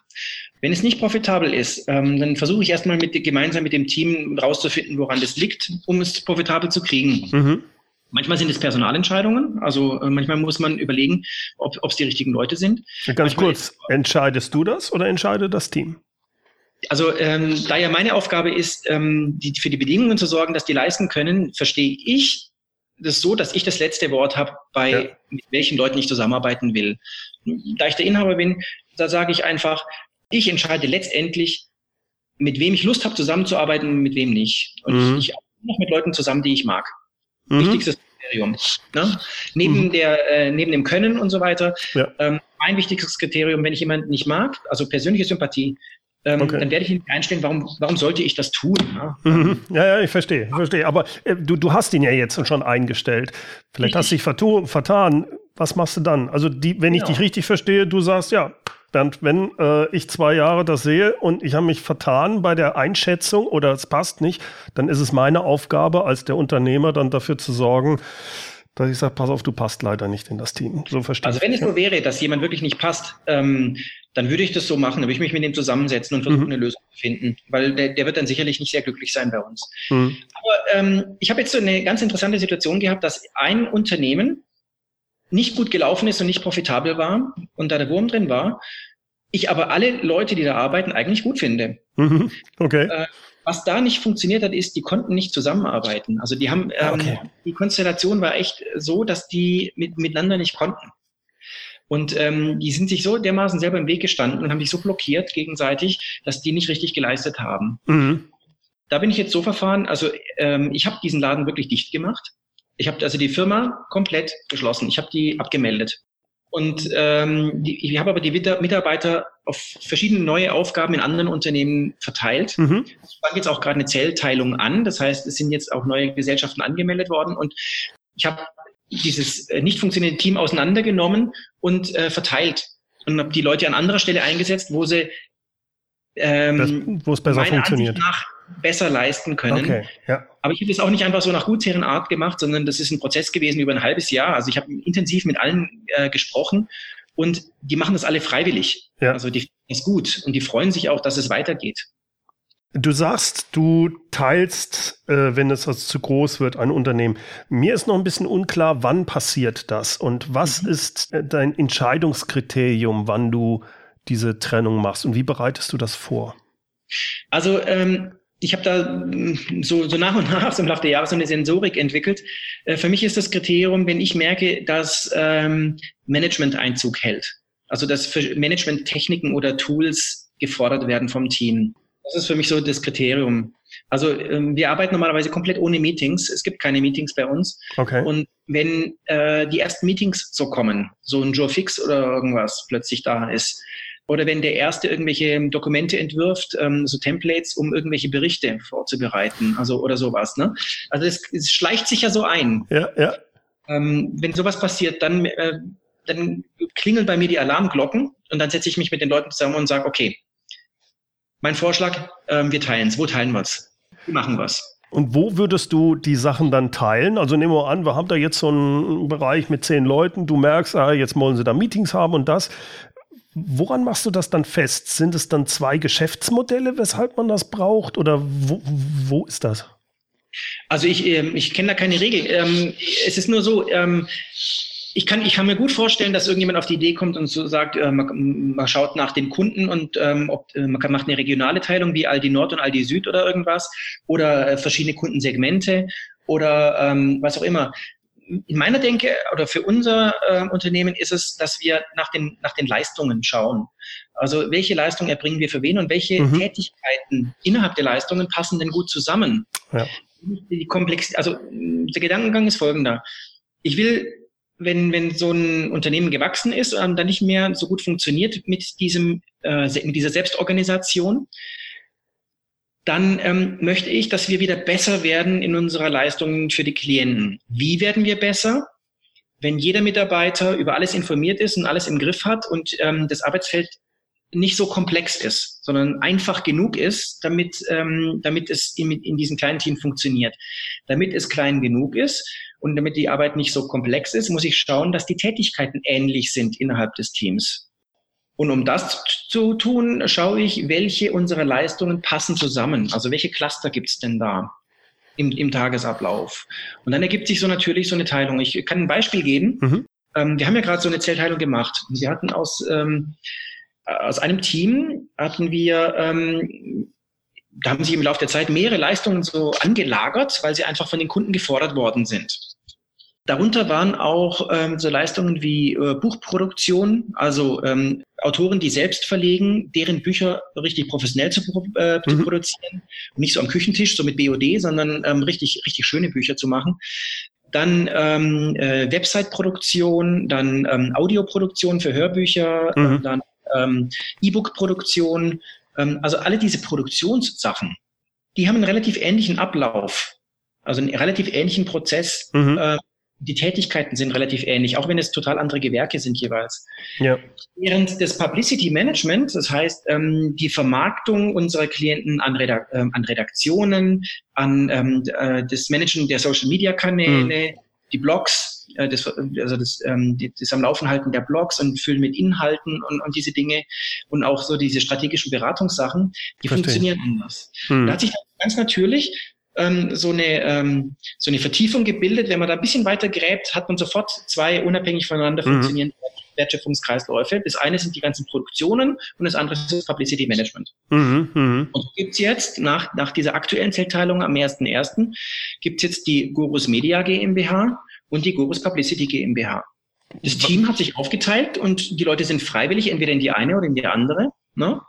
Wenn es nicht profitabel ist, ähm, dann versuche ich erstmal mit, gemeinsam mit dem Team rauszufinden, woran das liegt, um es profitabel zu kriegen. Mhm. Manchmal sind es Personalentscheidungen, also äh, manchmal muss man überlegen, ob es die richtigen Leute sind. Ganz manchmal kurz, ist, entscheidest du das oder entscheidet das Team? Also ähm, da ja meine Aufgabe ist, ähm, die, für die Bedingungen zu sorgen, dass die leisten können, verstehe ich das so, dass ich das letzte Wort habe, bei ja. mit welchen Leuten ich zusammenarbeiten will. Da ich der Inhaber bin, da sage ich einfach, ich entscheide letztendlich, mit wem ich Lust habe, zusammenzuarbeiten und mit wem nicht. Und mhm. ich, ich arbeite noch mit Leuten zusammen, die ich mag. Mhm. Wichtigstes Kriterium. Ne? Neben, mhm. der, äh, neben dem Können und so weiter. Ja. Ähm, mein wichtigstes Kriterium, wenn ich jemanden nicht mag, also persönliche Sympathie, ähm, okay. dann werde ich ihn einstellen, warum, warum sollte ich das tun? Ne? Mhm. Ja, ja, ich verstehe, verstehe. Aber äh, du, du hast ihn ja jetzt schon eingestellt. Vielleicht Richtig. hast du dich vertan. Was machst du dann? Also, die, wenn ich genau. dich richtig verstehe, du sagst, ja, Bernd, wenn äh, ich zwei Jahre das sehe und ich habe mich vertan bei der Einschätzung oder es passt nicht, dann ist es meine Aufgabe als der Unternehmer dann dafür zu sorgen, dass ich sage, pass auf, du passt leider nicht in das Team. So verstehe Also wenn es nur wäre, dass jemand wirklich nicht passt, ähm, dann würde ich das so machen, dann würde ich mich mit dem zusammensetzen und versuchen, mhm. eine Lösung zu finden, weil der, der wird dann sicherlich nicht sehr glücklich sein bei uns. Mhm. Aber ähm, ich habe jetzt so eine ganz interessante Situation gehabt, dass ein Unternehmen nicht gut gelaufen ist und nicht profitabel war und da der Wurm drin war, ich aber alle Leute, die da arbeiten, eigentlich gut finde. Mhm. Okay. Äh, was da nicht funktioniert hat, ist, die konnten nicht zusammenarbeiten. Also die haben, ähm, okay. die Konstellation war echt so, dass die mit, miteinander nicht konnten. Und ähm, die sind sich so dermaßen selber im Weg gestanden und haben sich so blockiert gegenseitig, dass die nicht richtig geleistet haben. Mhm. Da bin ich jetzt so verfahren, also ähm, ich habe diesen Laden wirklich dicht gemacht. Ich habe also die Firma komplett geschlossen. Ich habe die abgemeldet. Und ähm, die, ich habe aber die Mitarbeiter auf verschiedene neue Aufgaben in anderen Unternehmen verteilt. Mhm. Ich fange jetzt auch gerade eine Zellteilung an. Das heißt, es sind jetzt auch neue Gesellschaften angemeldet worden. Und ich habe dieses äh, nicht funktionierende Team auseinandergenommen und äh, verteilt. Und habe die Leute an anderer Stelle eingesetzt, wo sie ähm, wo es besser funktioniert. Ansicht nach besser leisten können. Okay, ja. Aber ich habe das auch nicht einfach so nach Gutsherrenart gemacht, sondern das ist ein Prozess gewesen über ein halbes Jahr. Also ich habe intensiv mit allen äh, gesprochen und die machen das alle freiwillig. Ja. Also die ist gut und die freuen sich auch, dass es weitergeht. Du sagst, du teilst, äh, wenn es also zu groß wird, ein Unternehmen. Mir ist noch ein bisschen unklar, wann passiert das und was mhm. ist äh, dein Entscheidungskriterium, wann du diese Trennung machst und wie bereitest du das vor? Also ähm, ich habe da mm, so, so nach und nach so im Laufe der Jahre so eine Sensorik entwickelt. Äh, für mich ist das Kriterium, wenn ich merke, dass ähm, Management Einzug hält. Also dass für Management-Techniken oder Tools gefordert werden vom Team. Das ist für mich so das Kriterium. Also ähm, wir arbeiten normalerweise komplett ohne Meetings. Es gibt keine Meetings bei uns. Okay. Und wenn äh, die ersten Meetings so kommen, so ein Joe Fix oder irgendwas plötzlich da ist, oder wenn der Erste irgendwelche Dokumente entwirft, ähm, so Templates, um irgendwelche Berichte vorzubereiten, also oder sowas. Ne? Also es, es schleicht sich ja so ein. Ja, ja. Ähm, wenn sowas passiert, dann, äh, dann klingeln bei mir die Alarmglocken und dann setze ich mich mit den Leuten zusammen und sage, okay, mein Vorschlag, ähm, wir teilen es. Wo teilen wir es? Wir machen was. Und wo würdest du die Sachen dann teilen? Also nehmen wir an, wir haben da jetzt so einen Bereich mit zehn Leuten, du merkst, ah, jetzt wollen sie da Meetings haben und das. Woran machst du das dann fest? Sind es dann zwei Geschäftsmodelle, weshalb man das braucht? Oder wo, wo ist das? Also ich, ähm, ich kenne da keine Regel. Ähm, es ist nur so, ähm, ich kann, ich kann mir gut vorstellen, dass irgendjemand auf die Idee kommt und so sagt, äh, man, schaut nach den Kunden und äh, man macht eine regionale Teilung wie Aldi Nord und Aldi Süd oder irgendwas oder äh, verschiedene Kundensegmente oder was auch immer. In meiner Denke oder für unser äh, Unternehmen ist es, dass wir nach den, nach den Leistungen schauen. Also welche Leistungen erbringen wir für wen und welche mhm. Tätigkeiten innerhalb der Leistungen passen denn gut zusammen. Ja. Die Komplex also der Gedankengang ist folgender. Ich will wenn, wenn so ein Unternehmen gewachsen ist und ähm, dann nicht mehr so gut funktioniert mit diesem, äh, mit dieser Selbstorganisation, dann ähm, möchte ich, dass wir wieder besser werden in unserer Leistung für die Klienten. Wie werden wir besser? Wenn jeder Mitarbeiter über alles informiert ist und alles im Griff hat und ähm, das Arbeitsfeld nicht so komplex ist, sondern einfach genug ist, damit, ähm, damit es in, in diesem kleinen Team funktioniert. Damit es klein genug ist, und damit die Arbeit nicht so komplex ist, muss ich schauen, dass die Tätigkeiten ähnlich sind innerhalb des Teams. Und um das zu tun, schaue ich, welche unserer Leistungen passen zusammen. Also welche Cluster gibt es denn da im, im, Tagesablauf? Und dann ergibt sich so natürlich so eine Teilung. Ich kann ein Beispiel geben. Mhm. Ähm, wir haben ja gerade so eine Zellteilung gemacht. Wir hatten aus, ähm, aus einem Team hatten wir ähm, da haben sich im Laufe der Zeit mehrere Leistungen so angelagert, weil sie einfach von den Kunden gefordert worden sind. Darunter waren auch ähm, so Leistungen wie äh, Buchproduktion, also ähm, Autoren, die selbst verlegen, deren Bücher richtig professionell zu, äh, zu mhm. produzieren. Und nicht so am Küchentisch, so mit BOD, sondern ähm, richtig, richtig schöne Bücher zu machen. Dann ähm, äh, Website-Produktion, dann ähm, Audioproduktion für Hörbücher, mhm. dann ähm, E-Book-Produktion. Ähm, also alle diese Produktionssachen, die haben einen relativ ähnlichen Ablauf, also einen relativ ähnlichen Prozess. Mhm. Äh, die Tätigkeiten sind relativ ähnlich, auch wenn es total andere Gewerke sind jeweils. Ja. Während des Publicity Management, das heißt ähm, die Vermarktung unserer Klienten an, Redak ähm, an Redaktionen, an ähm, äh, das Managen der Social Media Kanäle, mhm. die Blogs, äh, das, also das, ähm, das am Laufen halten der Blogs und Füllen mit Inhalten und, und diese Dinge und auch so diese strategischen Beratungssachen, die Verstehe. funktionieren anders. Mhm. Da hat sich ganz natürlich ähm, so, eine, ähm, so eine Vertiefung gebildet. Wenn man da ein bisschen weiter gräbt, hat man sofort zwei unabhängig voneinander mhm. funktionierende Wertschöpfungskreisläufe. Das eine sind die ganzen Produktionen und das andere ist das Publicity Management. Mhm, mh. Und gibt's jetzt nach, nach dieser aktuellen Zellteilung am 1.1. gibt's jetzt die Gurus Media GmbH und die Gurus Publicity GmbH. Das Team hat sich aufgeteilt und die Leute sind freiwillig entweder in die eine oder in die andere. Ne?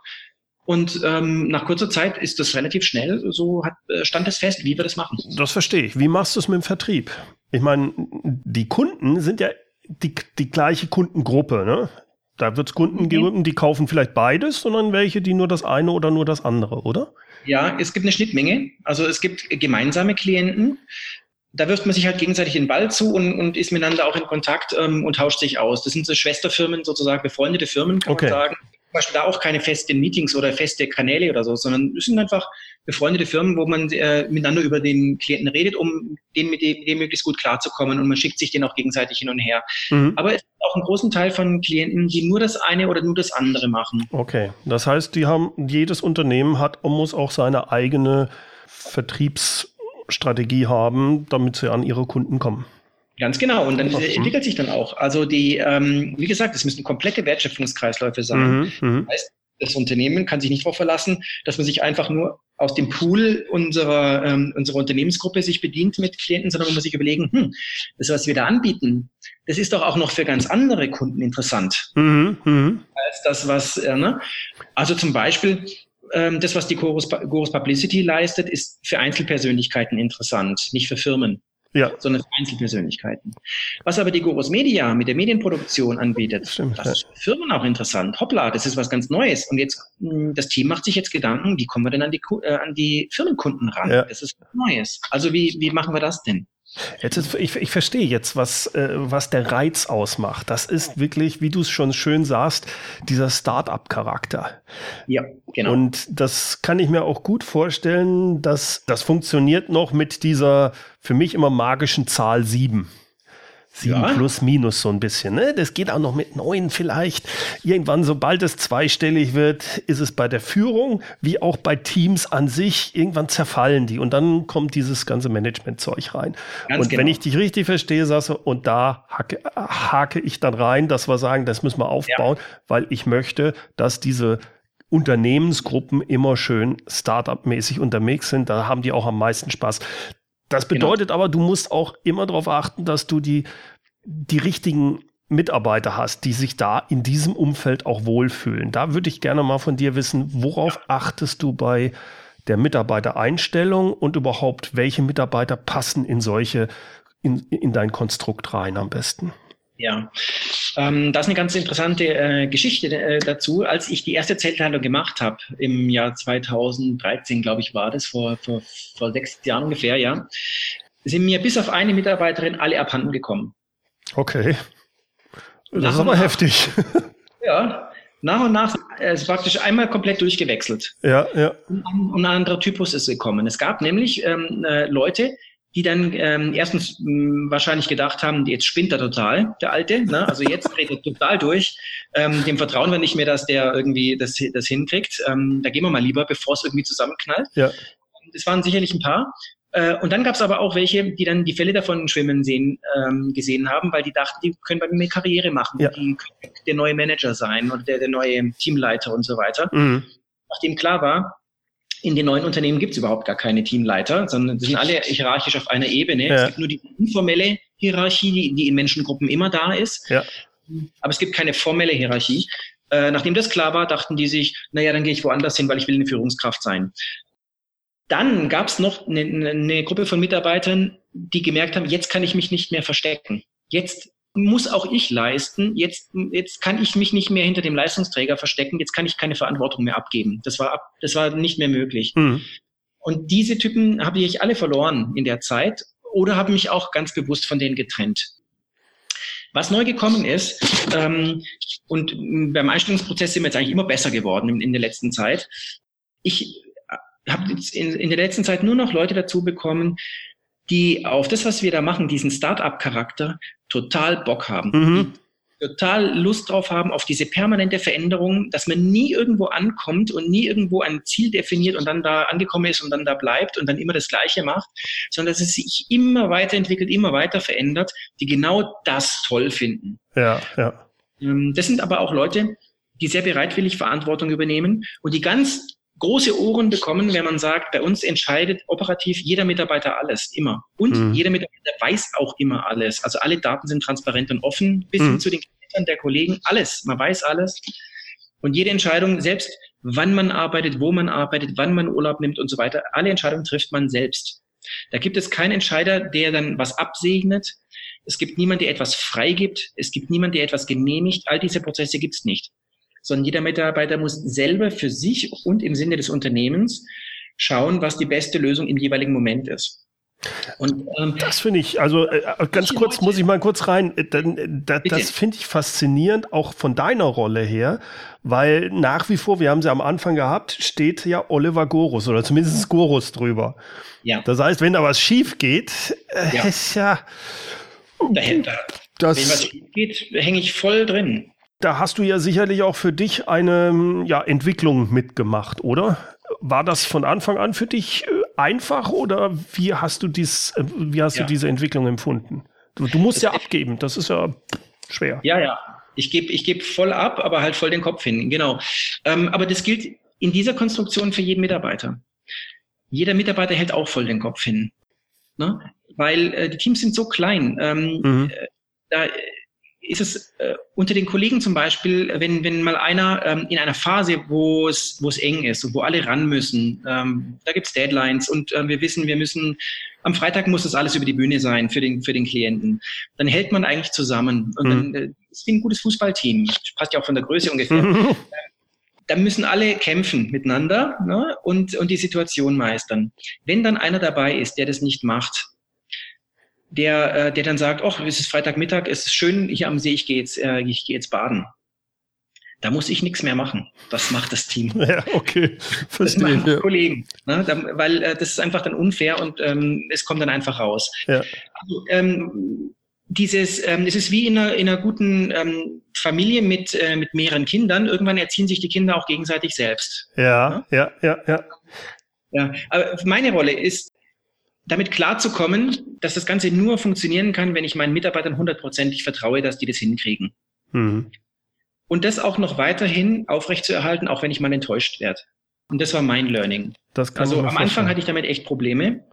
Und ähm, nach kurzer Zeit ist das relativ schnell, so hat, äh, stand es fest, wie wir das machen. Das verstehe ich. Wie machst du es mit dem Vertrieb? Ich meine, die Kunden sind ja die, die gleiche Kundengruppe, ne? Da wird es Kunden mhm. geben, die kaufen vielleicht beides, sondern welche, die nur das eine oder nur das andere, oder? Ja, es gibt eine Schnittmenge. Also es gibt gemeinsame Klienten. Da wirft man sich halt gegenseitig den Ball zu und, und ist miteinander auch in Kontakt ähm, und tauscht sich aus. Das sind so Schwesterfirmen, sozusagen befreundete Firmen, kann okay. man sagen Beispiel da auch keine festen Meetings oder feste Kanäle oder so, sondern es sind einfach befreundete Firmen, wo man äh, miteinander über den Klienten redet, um den mit dem, mit dem möglichst gut klarzukommen und man schickt sich den auch gegenseitig hin und her. Mhm. Aber es gibt auch einen großen Teil von Klienten, die nur das eine oder nur das andere machen. Okay, das heißt, die haben jedes Unternehmen hat und muss auch seine eigene Vertriebsstrategie haben, damit sie an ihre Kunden kommen. Ganz genau. Und dann entwickelt sich dann auch. Also die, ähm, wie gesagt, es müssen komplette Wertschöpfungskreisläufe sein. Mhm, mhm, das heißt, das Unternehmen kann sich nicht darauf verlassen, dass man sich einfach nur aus dem Pool unserer, ähm, unserer Unternehmensgruppe sich bedient mit Klienten, sondern man muss sich überlegen, hm, das, was wir da anbieten, das ist doch auch noch für ganz andere Kunden interessant. Mhm, mh. Als das, was, äh, ne? Also zum Beispiel, ähm, das, was die Chorus, Chorus Publicity leistet, ist für Einzelpersönlichkeiten interessant, nicht für Firmen ja. sondern für Einzelpersönlichkeiten. Was aber die Gorus Media mit der Medienproduktion anbietet, Stimmt, das ja. ist für Firmen auch interessant. Hoppla, das ist was ganz Neues. Und jetzt, hm, das Team macht sich jetzt Gedanken, wie kommen wir denn an die, äh, an die Firmenkunden ran? Ja. Das ist was Neues. Also wie, wie machen wir das denn? Jetzt ich, ich verstehe jetzt, was, äh, was der Reiz ausmacht. Das ist wirklich, wie du es schon schön sagst, dieser Start-up-Charakter. Ja, genau. Und das kann ich mir auch gut vorstellen, dass das funktioniert noch mit dieser für mich immer magischen Zahl sieben. Sieben ja. plus minus so ein bisschen. Ne? Das geht auch noch mit neun vielleicht. Irgendwann, sobald es zweistellig wird, ist es bei der Führung wie auch bei Teams an sich. Irgendwann zerfallen die und dann kommt dieses ganze Management-Zeug rein. Ganz und genau. wenn ich dich richtig verstehe, Sasse, und da hake, hake ich dann rein, dass wir sagen, das müssen wir aufbauen, ja. weil ich möchte, dass diese Unternehmensgruppen immer schön Startup-mäßig unterwegs sind. Da haben die auch am meisten Spaß. Das genau. bedeutet genau. aber, du musst auch immer darauf achten, dass du die, die richtigen Mitarbeiter hast, die sich da in diesem Umfeld auch wohlfühlen. Da würde ich gerne mal von dir wissen, worauf achtest du bei der Mitarbeitereinstellung und überhaupt, welche Mitarbeiter passen in solche, in, in dein Konstrukt rein am besten? Ja, ähm, das ist eine ganz interessante äh, Geschichte äh, dazu. Als ich die erste Zeltteilung gemacht habe, im Jahr 2013, glaube ich, war das, vor, vor, vor sechs Jahren ungefähr, ja, sind mir bis auf eine Mitarbeiterin alle abhanden gekommen. Okay. Das nach ist aber nach, heftig. Ja, nach und nach äh, ist praktisch einmal komplett durchgewechselt. Ja, ja. Und, und ein anderer Typus ist gekommen. Es gab nämlich ähm, äh, Leute, die dann ähm, erstens mh, wahrscheinlich gedacht haben, jetzt spinnt er total, der Alte. Ne? Also jetzt dreht er total durch. Ähm, dem vertrauen wir nicht mehr, dass der irgendwie das, das hinkriegt. Ähm, da gehen wir mal lieber, bevor es irgendwie zusammenknallt. Ja. Das waren sicherlich ein paar. Äh, und dann gab es aber auch welche, die dann die Fälle davon schwimmen sehen, ähm, gesehen haben, weil die dachten, die können bei mir Karriere machen, ja. die können der neue Manager sein oder der, der neue Teamleiter und so weiter. Mhm. Nachdem klar war, in den neuen Unternehmen gibt es überhaupt gar keine Teamleiter, sondern sind alle hierarchisch auf einer Ebene. Ja. Es gibt nur die informelle Hierarchie, die, die in Menschengruppen immer da ist. Ja. Aber es gibt keine formelle Hierarchie. Äh, nachdem das klar war, dachten die sich, naja, dann gehe ich woanders hin, weil ich will eine Führungskraft sein. Dann gab es noch eine, eine Gruppe von Mitarbeitern, die gemerkt haben, jetzt kann ich mich nicht mehr verstecken. Jetzt muss auch ich leisten. Jetzt, jetzt kann ich mich nicht mehr hinter dem Leistungsträger verstecken. Jetzt kann ich keine Verantwortung mehr abgeben. Das war, ab, das war nicht mehr möglich. Mhm. Und diese Typen habe ich alle verloren in der Zeit oder habe mich auch ganz bewusst von denen getrennt. Was neu gekommen ist, ähm, und beim Einstellungsprozess sind wir jetzt eigentlich immer besser geworden in, in der letzten Zeit. Ich habe in, in der letzten Zeit nur noch Leute dazu bekommen, die auf das, was wir da machen, diesen Start-up-Charakter, total Bock haben. Mhm. Total Lust drauf haben auf diese permanente Veränderung, dass man nie irgendwo ankommt und nie irgendwo ein Ziel definiert und dann da angekommen ist und dann da bleibt und dann immer das Gleiche macht, sondern dass es sich immer weiterentwickelt, immer weiter verändert, die genau das toll finden. Ja, ja. Ähm, das sind aber auch Leute, die sehr bereitwillig Verantwortung übernehmen und die ganz große Ohren bekommen, wenn man sagt, bei uns entscheidet operativ jeder Mitarbeiter alles, immer. Und mhm. jeder Mitarbeiter weiß auch immer alles. Also alle Daten sind transparent und offen, bis hin mhm. zu den Kindern der Kollegen, alles. Man weiß alles. Und jede Entscheidung, selbst wann man arbeitet, wo man arbeitet, wann man Urlaub nimmt und so weiter, alle Entscheidungen trifft man selbst. Da gibt es keinen Entscheider, der dann was absegnet. Es gibt niemand, der etwas freigibt. Es gibt niemand, der etwas genehmigt. All diese Prozesse gibt es nicht sondern jeder Mitarbeiter muss selber für sich und im Sinne des Unternehmens schauen, was die beste Lösung im jeweiligen Moment ist. Und, ähm, das finde ich, also äh, äh ganz kurz Leute, muss ich mal kurz rein. Äh, äh da, das finde ich faszinierend, auch von deiner Rolle her, weil nach wie vor, wir haben sie am Anfang gehabt, steht ja Oliver Gorus oder zumindest Gorus drüber. Ja. Das heißt, wenn da was schief geht, äh, ja. ist ja. Dahinter. Das, wenn was schief geht, hänge ich voll drin. Da hast du ja sicherlich auch für dich eine ja, Entwicklung mitgemacht, oder? War das von Anfang an für dich äh, einfach oder wie hast du dies, äh, wie hast ja. du diese Entwicklung empfunden? Du, du musst das ja abgeben, das ist ja schwer. Ja, ja. Ich gebe ich geb voll ab, aber halt voll den Kopf hin, genau. Ähm, aber das gilt in dieser Konstruktion für jeden Mitarbeiter. Jeder Mitarbeiter hält auch voll den Kopf hin. Ne? Weil äh, die Teams sind so klein. Ähm, mhm. Äh, da ist es äh, unter den Kollegen zum Beispiel, wenn, wenn mal einer ähm, in einer Phase, wo es, wo es eng ist und wo alle ran müssen, ähm, da gibt's Deadlines und äh, wir wissen, wir müssen, am Freitag muss das alles über die Bühne sein für den, für den Klienten. Dann hält man eigentlich zusammen und mhm. dann äh, ist wie ein gutes Fußballteam. Passt ja auch von der Größe ungefähr. Mhm. Da müssen alle kämpfen miteinander ne, und, und die Situation meistern. Wenn dann einer dabei ist, der das nicht macht, der, äh, der dann sagt, ach, es ist Freitagmittag, es ist schön hier am See, ich gehe jetzt, äh, ich gehe jetzt baden. Da muss ich nichts mehr machen. Das macht das Team. Ja, okay. Verstehe, das machen ja. Kollegen. Ne? Da, weil äh, das ist einfach dann unfair und ähm, es kommt dann einfach raus. Ja. Also, ähm, dieses, ähm, es ist wie in einer, in einer guten ähm, Familie mit, äh, mit mehreren Kindern. Irgendwann erziehen sich die Kinder auch gegenseitig selbst. Ja, ja, ja, ja. Ja, aber meine Rolle ist, damit klarzukommen, dass das Ganze nur funktionieren kann, wenn ich meinen Mitarbeitern hundertprozentig vertraue, dass die das hinkriegen. Mhm. Und das auch noch weiterhin aufrechtzuerhalten, auch wenn ich mal enttäuscht werde. Und das war mein Learning. also am Anfang hatte ich damit echt Probleme.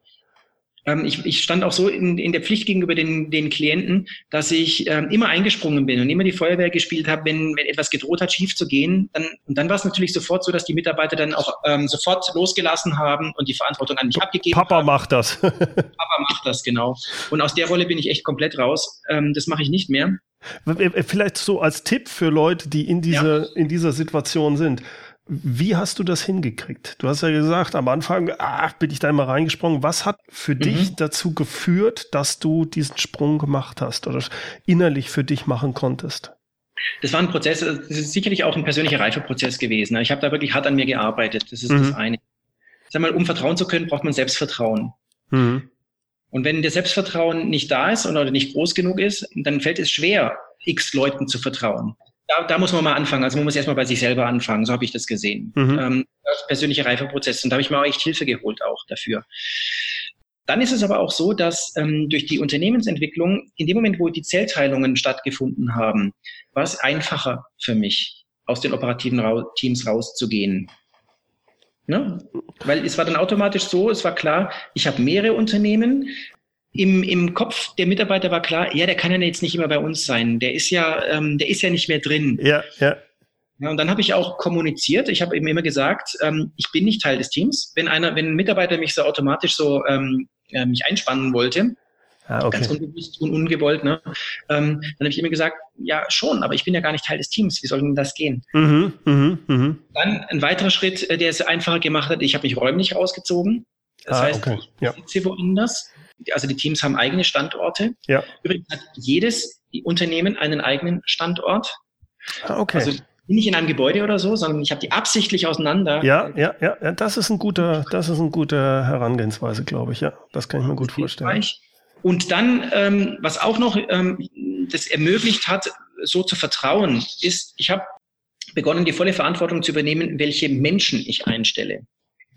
Ähm, ich, ich stand auch so in, in der Pflicht gegenüber den, den Klienten, dass ich ähm, immer eingesprungen bin und immer die Feuerwehr gespielt habe, wenn, wenn etwas gedroht hat, schief zu gehen. Dann, und dann war es natürlich sofort so, dass die Mitarbeiter dann auch ähm, sofort losgelassen haben und die Verantwortung an mich abgegeben Papa haben. macht das. Papa macht das, genau. Und aus der Rolle bin ich echt komplett raus. Ähm, das mache ich nicht mehr. Vielleicht so als Tipp für Leute, die in, diese, ja. in dieser Situation sind. Wie hast du das hingekriegt? Du hast ja gesagt, am Anfang ach, bin ich da immer reingesprungen. Was hat für mhm. dich dazu geführt, dass du diesen Sprung gemacht hast oder innerlich für dich machen konntest? Das war ein Prozess, das ist sicherlich auch ein persönlicher Reifeprozess gewesen. Ich habe da wirklich hart an mir gearbeitet. Das ist mhm. das eine. Sag mal, um vertrauen zu können, braucht man Selbstvertrauen. Mhm. Und wenn das Selbstvertrauen nicht da ist oder nicht groß genug ist, dann fällt es schwer, x Leuten zu vertrauen da, da muss man mal anfangen. Also man muss erstmal bei sich selber anfangen. So habe ich das gesehen. Mhm. Ähm, das persönliche Reifeprozess. Und da habe ich mir auch echt Hilfe geholt auch dafür. Dann ist es aber auch so, dass ähm, durch die Unternehmensentwicklung, in dem Moment, wo die Zellteilungen stattgefunden haben, war es einfacher für mich, aus den operativen Ra Teams rauszugehen. Ne? Weil es war dann automatisch so, es war klar, ich habe mehrere Unternehmen, im, im Kopf der Mitarbeiter war klar, ja, der kann ja jetzt nicht immer bei uns sein. Der ist ja, ähm, der ist ja nicht mehr drin. Ja, ja. Ja, und dann habe ich auch kommuniziert. Ich habe eben immer gesagt, ähm, ich bin nicht Teil des Teams. Wenn einer, wenn ein Mitarbeiter mich so automatisch so ähm, äh, mich einspannen wollte, ah, okay. ganz unbewusst und ungewollt, ne, ähm, dann habe ich immer gesagt, ja schon, aber ich bin ja gar nicht Teil des Teams. Wie soll denn das gehen? Mhm, mh, mh. Dann ein weiterer Schritt, äh, der es einfacher gemacht hat. Ich habe mich räumlich rausgezogen. Das ah, heißt, okay. ich sitze ja. woanders also die Teams haben eigene Standorte. Ja. Übrigens hat jedes Unternehmen einen eigenen Standort. Ah, okay. Also bin ich in einem Gebäude oder so, sondern ich habe die absichtlich auseinander. Ja, ja, ja, das ist ein guter, das ist eine gute Herangehensweise, glaube ich. Ja, das kann ich mir gut vorstellen. Und dann, ähm, was auch noch ähm, das ermöglicht hat, so zu vertrauen, ist, ich habe begonnen, die volle Verantwortung zu übernehmen, welche Menschen ich einstelle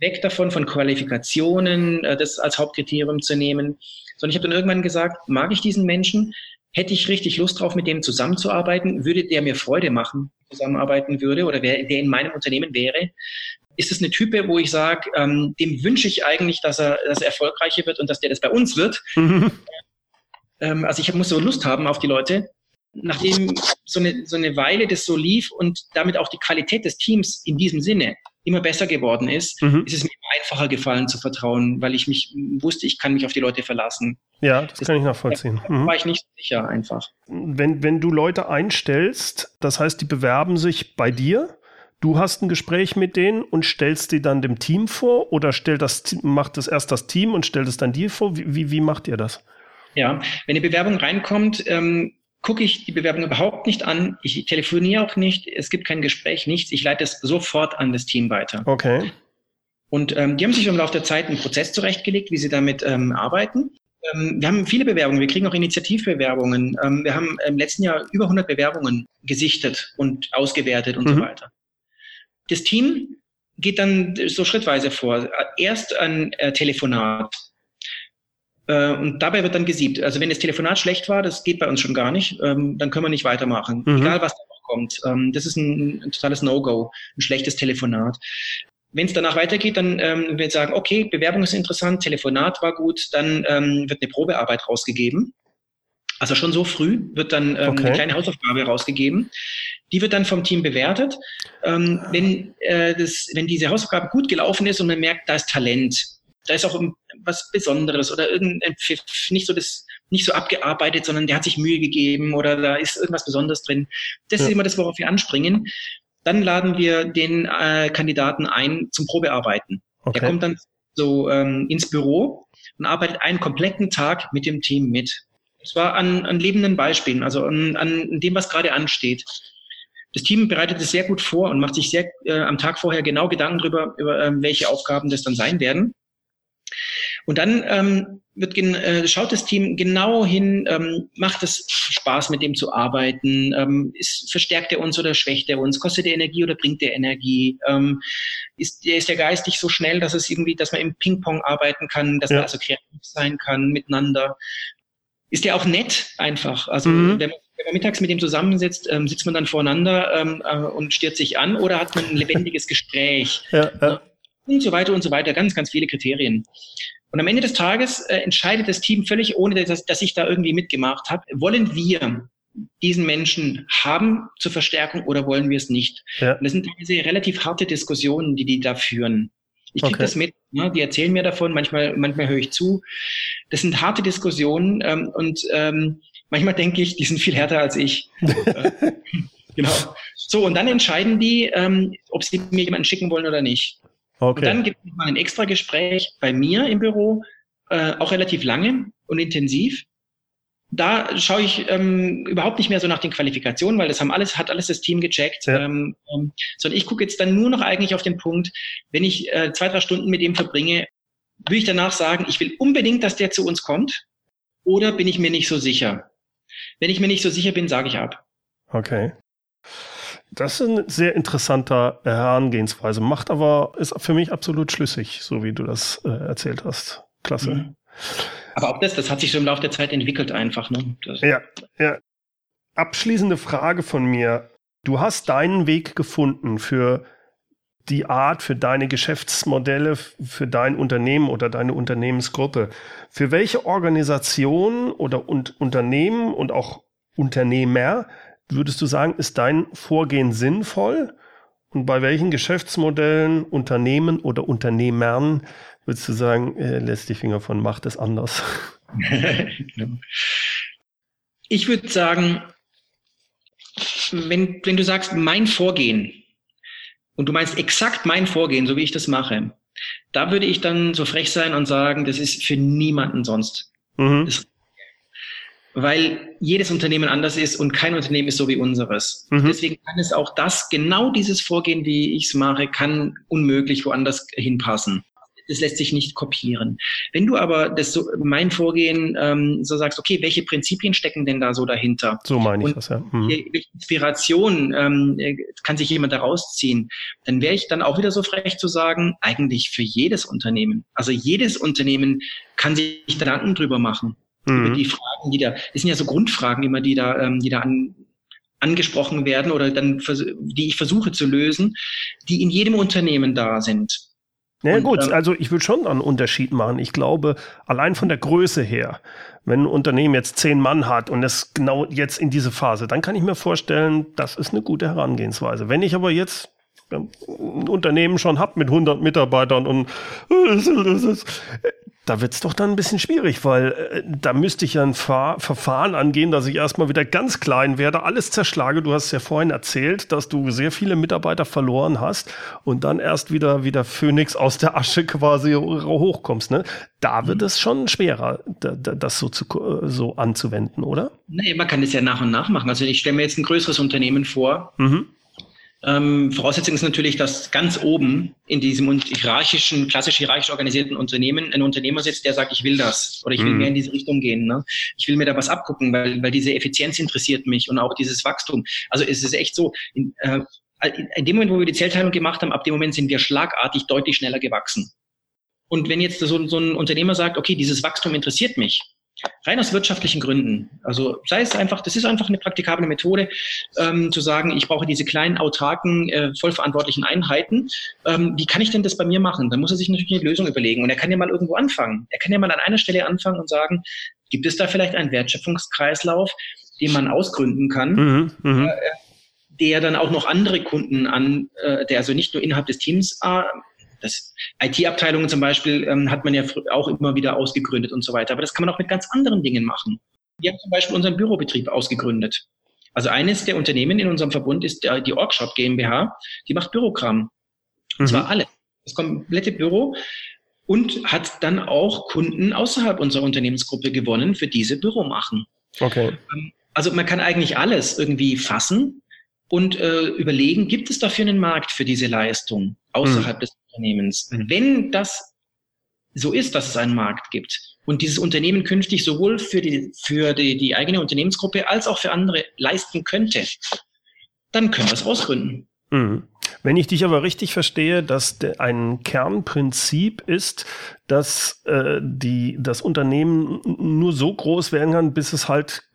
weg davon, von Qualifikationen, äh, das als Hauptkriterium zu nehmen, sondern ich habe dann irgendwann gesagt, mag ich diesen Menschen? Hätte ich richtig Lust drauf, mit dem zusammenzuarbeiten? Würde der mir Freude machen, zusammenarbeiten würde oder wer, der in meinem Unternehmen wäre? Ist es eine Type, wo ich sage, ähm, dem wünsche ich eigentlich, dass er, dass er erfolgreicher wird und dass der das bei uns wird? Mhm. Ähm, also ich muss so Lust haben auf die Leute. Nachdem so eine, so eine Weile das so lief und damit auch die Qualität des Teams in diesem Sinne immer besser geworden ist, mhm. ist es mir einfacher gefallen zu vertrauen, weil ich mich wusste, ich kann mich auf die Leute verlassen. Ja, das, das kann ich nachvollziehen. Mhm. war ich nicht sicher einfach. Wenn, wenn du Leute einstellst, das heißt, die bewerben sich bei dir, Du hast ein Gespräch mit denen und stellst die dann dem Team vor oder stellt das, macht es erst das Team und stellt es dann dir vor? Wie, wie, wie macht ihr das? Ja, wenn die Bewerbung reinkommt, ähm, gucke ich die Bewerbung überhaupt nicht an. Ich telefoniere auch nicht. Es gibt kein Gespräch, nichts. Ich leite es sofort an das Team weiter. Okay. Und ähm, die haben sich im Laufe der Zeit einen Prozess zurechtgelegt, wie sie damit ähm, arbeiten. Ähm, wir haben viele Bewerbungen. Wir kriegen auch Initiativbewerbungen. Ähm, wir haben im letzten Jahr über 100 Bewerbungen gesichtet und ausgewertet und mhm. so weiter. Das Team geht dann so schrittweise vor. Erst ein äh, Telefonat und dabei wird dann gesiebt. Also wenn das Telefonat schlecht war, das geht bei uns schon gar nicht, ähm, dann können wir nicht weitermachen. Mhm. Egal was da noch kommt. Ähm, das ist ein, ein totales No-Go, ein schlechtes Telefonat. Wenn es danach weitergeht, dann ähm, wird sagen, okay, Bewerbung ist interessant, Telefonat war gut, dann ähm, wird eine Probearbeit rausgegeben. Also schon so früh wird dann ähm, okay. eine kleine Hausaufgabe rausgegeben. Die wird dann vom Team bewertet. Ähm, wenn, äh, das, wenn diese Hausaufgabe gut gelaufen ist und man merkt, da ist Talent, da ist auch was Besonderes oder irgendein Pfiff, nicht so das, nicht so abgearbeitet, sondern der hat sich Mühe gegeben oder da ist irgendwas Besonderes drin. Das ja. ist immer das, worauf wir anspringen. Dann laden wir den äh, Kandidaten ein zum Probearbeiten. Okay. Der kommt dann so ähm, ins Büro und arbeitet einen kompletten Tag mit dem Team mit. Und zwar an, an lebenden Beispielen, also an, an dem, was gerade ansteht. Das Team bereitet es sehr gut vor und macht sich sehr äh, am Tag vorher genau Gedanken darüber, über äh, welche Aufgaben das dann sein werden. Und dann ähm, wird äh, schaut das Team genau hin, ähm, macht es Spaß, mit dem zu arbeiten, ähm, ist, verstärkt er uns oder schwächt er uns, kostet er Energie oder bringt er Energie, ähm, ist, der, ist der geistig so schnell, dass es irgendwie, dass man im Ping-Pong arbeiten kann, dass ja. man also kreativ sein kann miteinander. Ist der auch nett einfach? Also mhm. wenn, man, wenn, man, mittags mit dem zusammensitzt, ähm, sitzt man dann voreinander ähm, äh, und stiert sich an oder hat man ein lebendiges Gespräch? Ja, ja. Und so weiter und so weiter, ganz, ganz viele Kriterien. Und am Ende des Tages äh, entscheidet das Team völlig, ohne dass, dass ich da irgendwie mitgemacht habe, wollen wir diesen Menschen haben zur Verstärkung oder wollen wir es nicht? Ja. Und das sind diese relativ harte Diskussionen, die die da führen. Ich kriege okay. das mit, ne? die erzählen mir davon, manchmal, manchmal höre ich zu. Das sind harte Diskussionen ähm, und ähm, manchmal denke ich, die sind viel härter als ich. Äh, genau. So, und dann entscheiden die, ähm, ob sie mir jemanden schicken wollen oder nicht. Okay. Und dann gibt es mal ein extra Gespräch bei mir im Büro, äh, auch relativ lange und intensiv. Da schaue ich ähm, überhaupt nicht mehr so nach den Qualifikationen, weil das haben alles, hat alles das Team gecheckt. Ja. Ähm, ähm, sondern ich gucke jetzt dann nur noch eigentlich auf den Punkt, wenn ich äh, zwei, drei Stunden mit ihm verbringe, will ich danach sagen, ich will unbedingt, dass der zu uns kommt, oder bin ich mir nicht so sicher? Wenn ich mir nicht so sicher bin, sage ich ab. Okay. Das ist eine sehr interessante Herangehensweise, macht aber, ist für mich absolut schlüssig, so wie du das äh, erzählt hast. Klasse. Mhm. Aber auch das, das hat sich so im Laufe der Zeit entwickelt einfach. Ne? Das ja, ja. Abschließende Frage von mir. Du hast deinen Weg gefunden für die Art, für deine Geschäftsmodelle, für dein Unternehmen oder deine Unternehmensgruppe. Für welche Organisation oder und Unternehmen und auch Unternehmer würdest du sagen, ist dein Vorgehen sinnvoll? Und bei welchen Geschäftsmodellen, Unternehmen oder Unternehmern würdest du sagen, äh, lässt die Finger von, macht es anders? ich würde sagen, wenn, wenn du sagst, mein Vorgehen, und du meinst exakt mein Vorgehen, so wie ich das mache, da würde ich dann so frech sein und sagen, das ist für niemanden sonst. Mhm. Das weil jedes Unternehmen anders ist und kein Unternehmen ist so wie unseres. Mhm. Deswegen kann es auch das, genau dieses Vorgehen, wie ich es mache, kann unmöglich woanders hinpassen. Das lässt sich nicht kopieren. Wenn du aber das so, mein Vorgehen ähm, so sagst, okay, welche Prinzipien stecken denn da so dahinter? So meine ich und das, ja. Mhm. Welche Inspiration ähm, kann sich jemand daraus ziehen? Dann wäre ich dann auch wieder so frech zu sagen, eigentlich für jedes Unternehmen. Also jedes Unternehmen kann sich Gedanken drüber machen mhm. über die Fragen, die da, das sind ja so Grundfragen immer, die da, ähm, die da an, angesprochen werden oder dann, die ich versuche zu lösen, die in jedem Unternehmen da sind. Ja, und, gut, ähm, also ich würde schon einen Unterschied machen. Ich glaube, allein von der Größe her, wenn ein Unternehmen jetzt zehn Mann hat und es genau jetzt in diese Phase, dann kann ich mir vorstellen, das ist eine gute Herangehensweise. Wenn ich aber jetzt ein Unternehmen schon habe mit 100 Mitarbeitern und da wird es doch dann ein bisschen schwierig, weil äh, da müsste ich ja ein Fahr Verfahren angehen, dass ich erstmal wieder ganz klein werde, alles zerschlage. Du hast ja vorhin erzählt, dass du sehr viele Mitarbeiter verloren hast und dann erst wieder wieder Phönix aus der Asche quasi hochkommst. Ne? Da wird mhm. es schon schwerer, da, da, das so, zu, so anzuwenden, oder? Nee, man kann das ja nach und nach machen. Also ich stelle mir jetzt ein größeres Unternehmen vor. Mhm ähm, Voraussetzung ist natürlich, dass ganz oben in diesem hierarchischen, klassisch hierarchisch organisierten Unternehmen ein Unternehmer sitzt, der sagt, ich will das oder ich will mhm. mehr in diese Richtung gehen. Ne? Ich will mir da was abgucken, weil, weil diese Effizienz interessiert mich und auch dieses Wachstum. Also es ist echt so, in, äh, in dem Moment, wo wir die Zellteilung gemacht haben, ab dem Moment sind wir schlagartig deutlich schneller gewachsen. Und wenn jetzt so, so ein Unternehmer sagt, okay, dieses Wachstum interessiert mich, Rein aus wirtschaftlichen Gründen. Also sei es einfach, das ist einfach eine praktikable Methode, ähm, zu sagen, ich brauche diese kleinen, autarken, äh, vollverantwortlichen Einheiten. Ähm, wie kann ich denn das bei mir machen? Dann muss er sich natürlich eine Lösung überlegen. Und er kann ja mal irgendwo anfangen. Er kann ja mal an einer Stelle anfangen und sagen, gibt es da vielleicht einen Wertschöpfungskreislauf, den man ausgründen kann? Mhm, mhm. äh, der dann auch noch andere Kunden an, äh, der also nicht nur innerhalb des Teams äh, das IT-Abteilungen zum Beispiel ähm, hat man ja auch immer wieder ausgegründet und so weiter. Aber das kann man auch mit ganz anderen Dingen machen. Wir haben zum Beispiel unseren Bürobetrieb ausgegründet. Also eines der Unternehmen in unserem Verbund ist äh, die Orgshop GmbH. Die macht Bürokram. Und mhm. zwar alle. Das komplette Büro und hat dann auch Kunden außerhalb unserer Unternehmensgruppe gewonnen, für diese Büro machen. Okay. Ähm, also man kann eigentlich alles irgendwie fassen und äh, überlegen, gibt es dafür einen Markt für diese Leistung außerhalb mhm. des Unternehmens. Wenn das so ist, dass es einen Markt gibt und dieses Unternehmen künftig sowohl für die, für die, die eigene Unternehmensgruppe als auch für andere leisten könnte, dann können wir es ausgründen. Mhm. Wenn ich dich aber richtig verstehe, dass ein Kernprinzip ist, dass äh, die, das Unternehmen nur so groß werden kann, bis es halt,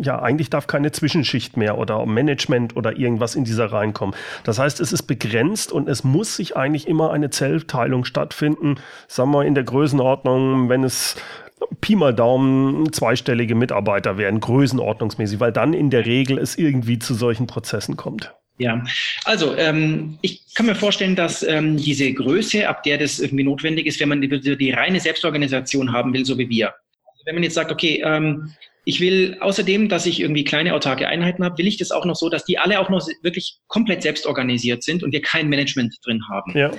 ja, eigentlich darf keine Zwischenschicht mehr oder Management oder irgendwas in dieser reinkommen. Das heißt, es ist begrenzt und es muss sich eigentlich immer eine Zellteilung stattfinden, sagen wir in der Größenordnung, wenn es Pi mal Daumen zweistellige Mitarbeiter werden, größenordnungsmäßig, weil dann in der Regel es irgendwie zu solchen Prozessen kommt. Ja, also ähm, ich kann mir vorstellen, dass ähm, diese Größe, ab der das irgendwie notwendig ist, wenn man die, die reine Selbstorganisation haben will, so wie wir. Also wenn man jetzt sagt, okay, ähm, ich will außerdem, dass ich irgendwie kleine autarke Einheiten habe, will ich das auch noch so, dass die alle auch noch wirklich komplett selbst organisiert sind und wir kein Management drin haben. Ja.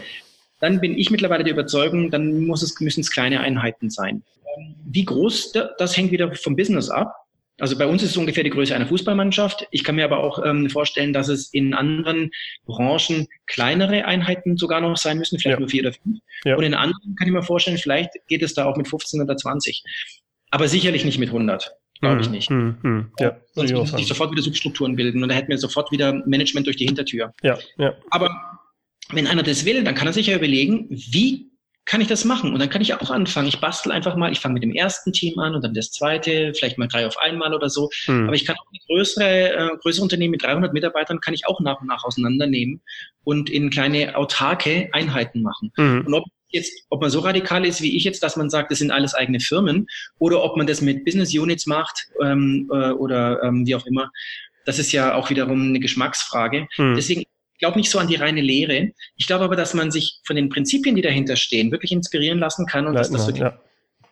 Dann bin ich mittlerweile der Überzeugung, dann muss es, müssen es kleine Einheiten sein. Ähm, wie groß, das hängt wieder vom Business ab. Also bei uns ist es ungefähr die Größe einer Fußballmannschaft. Ich kann mir aber auch ähm, vorstellen, dass es in anderen Branchen kleinere Einheiten sogar noch sein müssen, vielleicht ja. nur vier oder fünf. Ja. Und in anderen kann ich mir vorstellen, vielleicht geht es da auch mit 15 oder 20. Aber sicherlich nicht mit 100. Glaube mhm. ich nicht. Mhm. Mhm. Ja. Sonst würden sich sofort wieder Substrukturen bilden und da hätten wir sofort wieder Management durch die Hintertür. Ja. Ja. Aber wenn einer das will, dann kann er sich ja überlegen, wie kann ich das machen. Und dann kann ich auch anfangen. Ich bastel einfach mal, ich fange mit dem ersten Team an und dann das zweite, vielleicht mal drei auf einmal oder so. Mhm. Aber ich kann auch größere, äh, größere Unternehmen mit 300 Mitarbeitern kann ich auch nach und nach auseinandernehmen und in kleine autarke Einheiten machen. Mhm. Und ob jetzt, ob man so radikal ist wie ich jetzt, dass man sagt, das sind alles eigene Firmen, oder ob man das mit Business Units macht ähm, äh, oder ähm, wie auch immer, das ist ja auch wiederum eine Geschmacksfrage. Mhm. Deswegen glaube nicht so an die reine Lehre. Ich glaube aber, dass man sich von den Prinzipien, die dahinter stehen, wirklich inspirieren lassen kann und dass das so ja.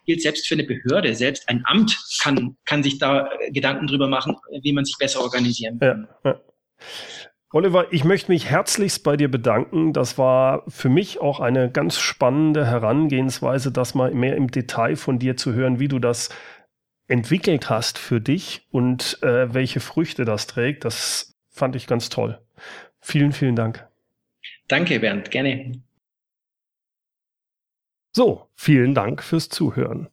gilt selbst für eine Behörde, selbst ein Amt kann, kann sich da äh, Gedanken drüber machen, wie man sich besser organisieren kann. Ja, ja. Oliver, ich möchte mich herzlichst bei dir bedanken. Das war für mich auch eine ganz spannende Herangehensweise, das mal mehr im Detail von dir zu hören, wie du das entwickelt hast für dich und äh, welche Früchte das trägt. Das fand ich ganz toll. Vielen, vielen Dank. Danke, Bernd. Gerne. So, vielen Dank fürs Zuhören.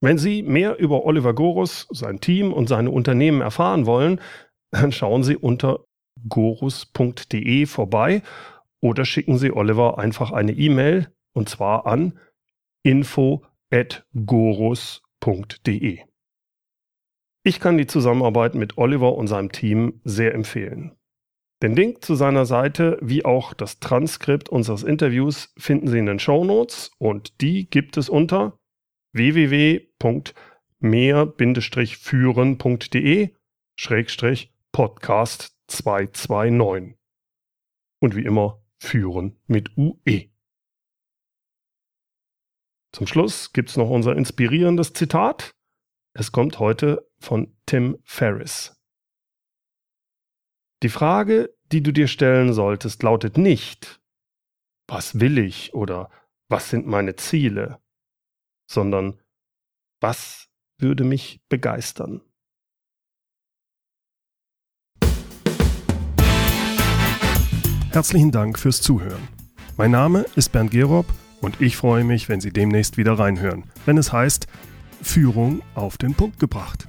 Wenn Sie mehr über Oliver Gorus, sein Team und seine Unternehmen erfahren wollen, dann schauen Sie unter gorus.de vorbei oder schicken Sie Oliver einfach eine E-Mail und zwar an info@gorus.de. Ich kann die Zusammenarbeit mit Oliver und seinem Team sehr empfehlen. Den Link zu seiner Seite wie auch das Transkript unseres Interviews finden Sie in den Show Notes und die gibt es unter www.mehr-führen.de Podcast 229. Und wie immer führen mit UE. Zum Schluss gibt es noch unser inspirierendes Zitat. Es kommt heute von Tim Ferriss. Die Frage, die du dir stellen solltest, lautet nicht, was will ich oder was sind meine Ziele, sondern was würde mich begeistern. Herzlichen Dank fürs Zuhören. Mein Name ist Bernd Gerob und ich freue mich, wenn Sie demnächst wieder reinhören, wenn es heißt Führung auf den Punkt gebracht.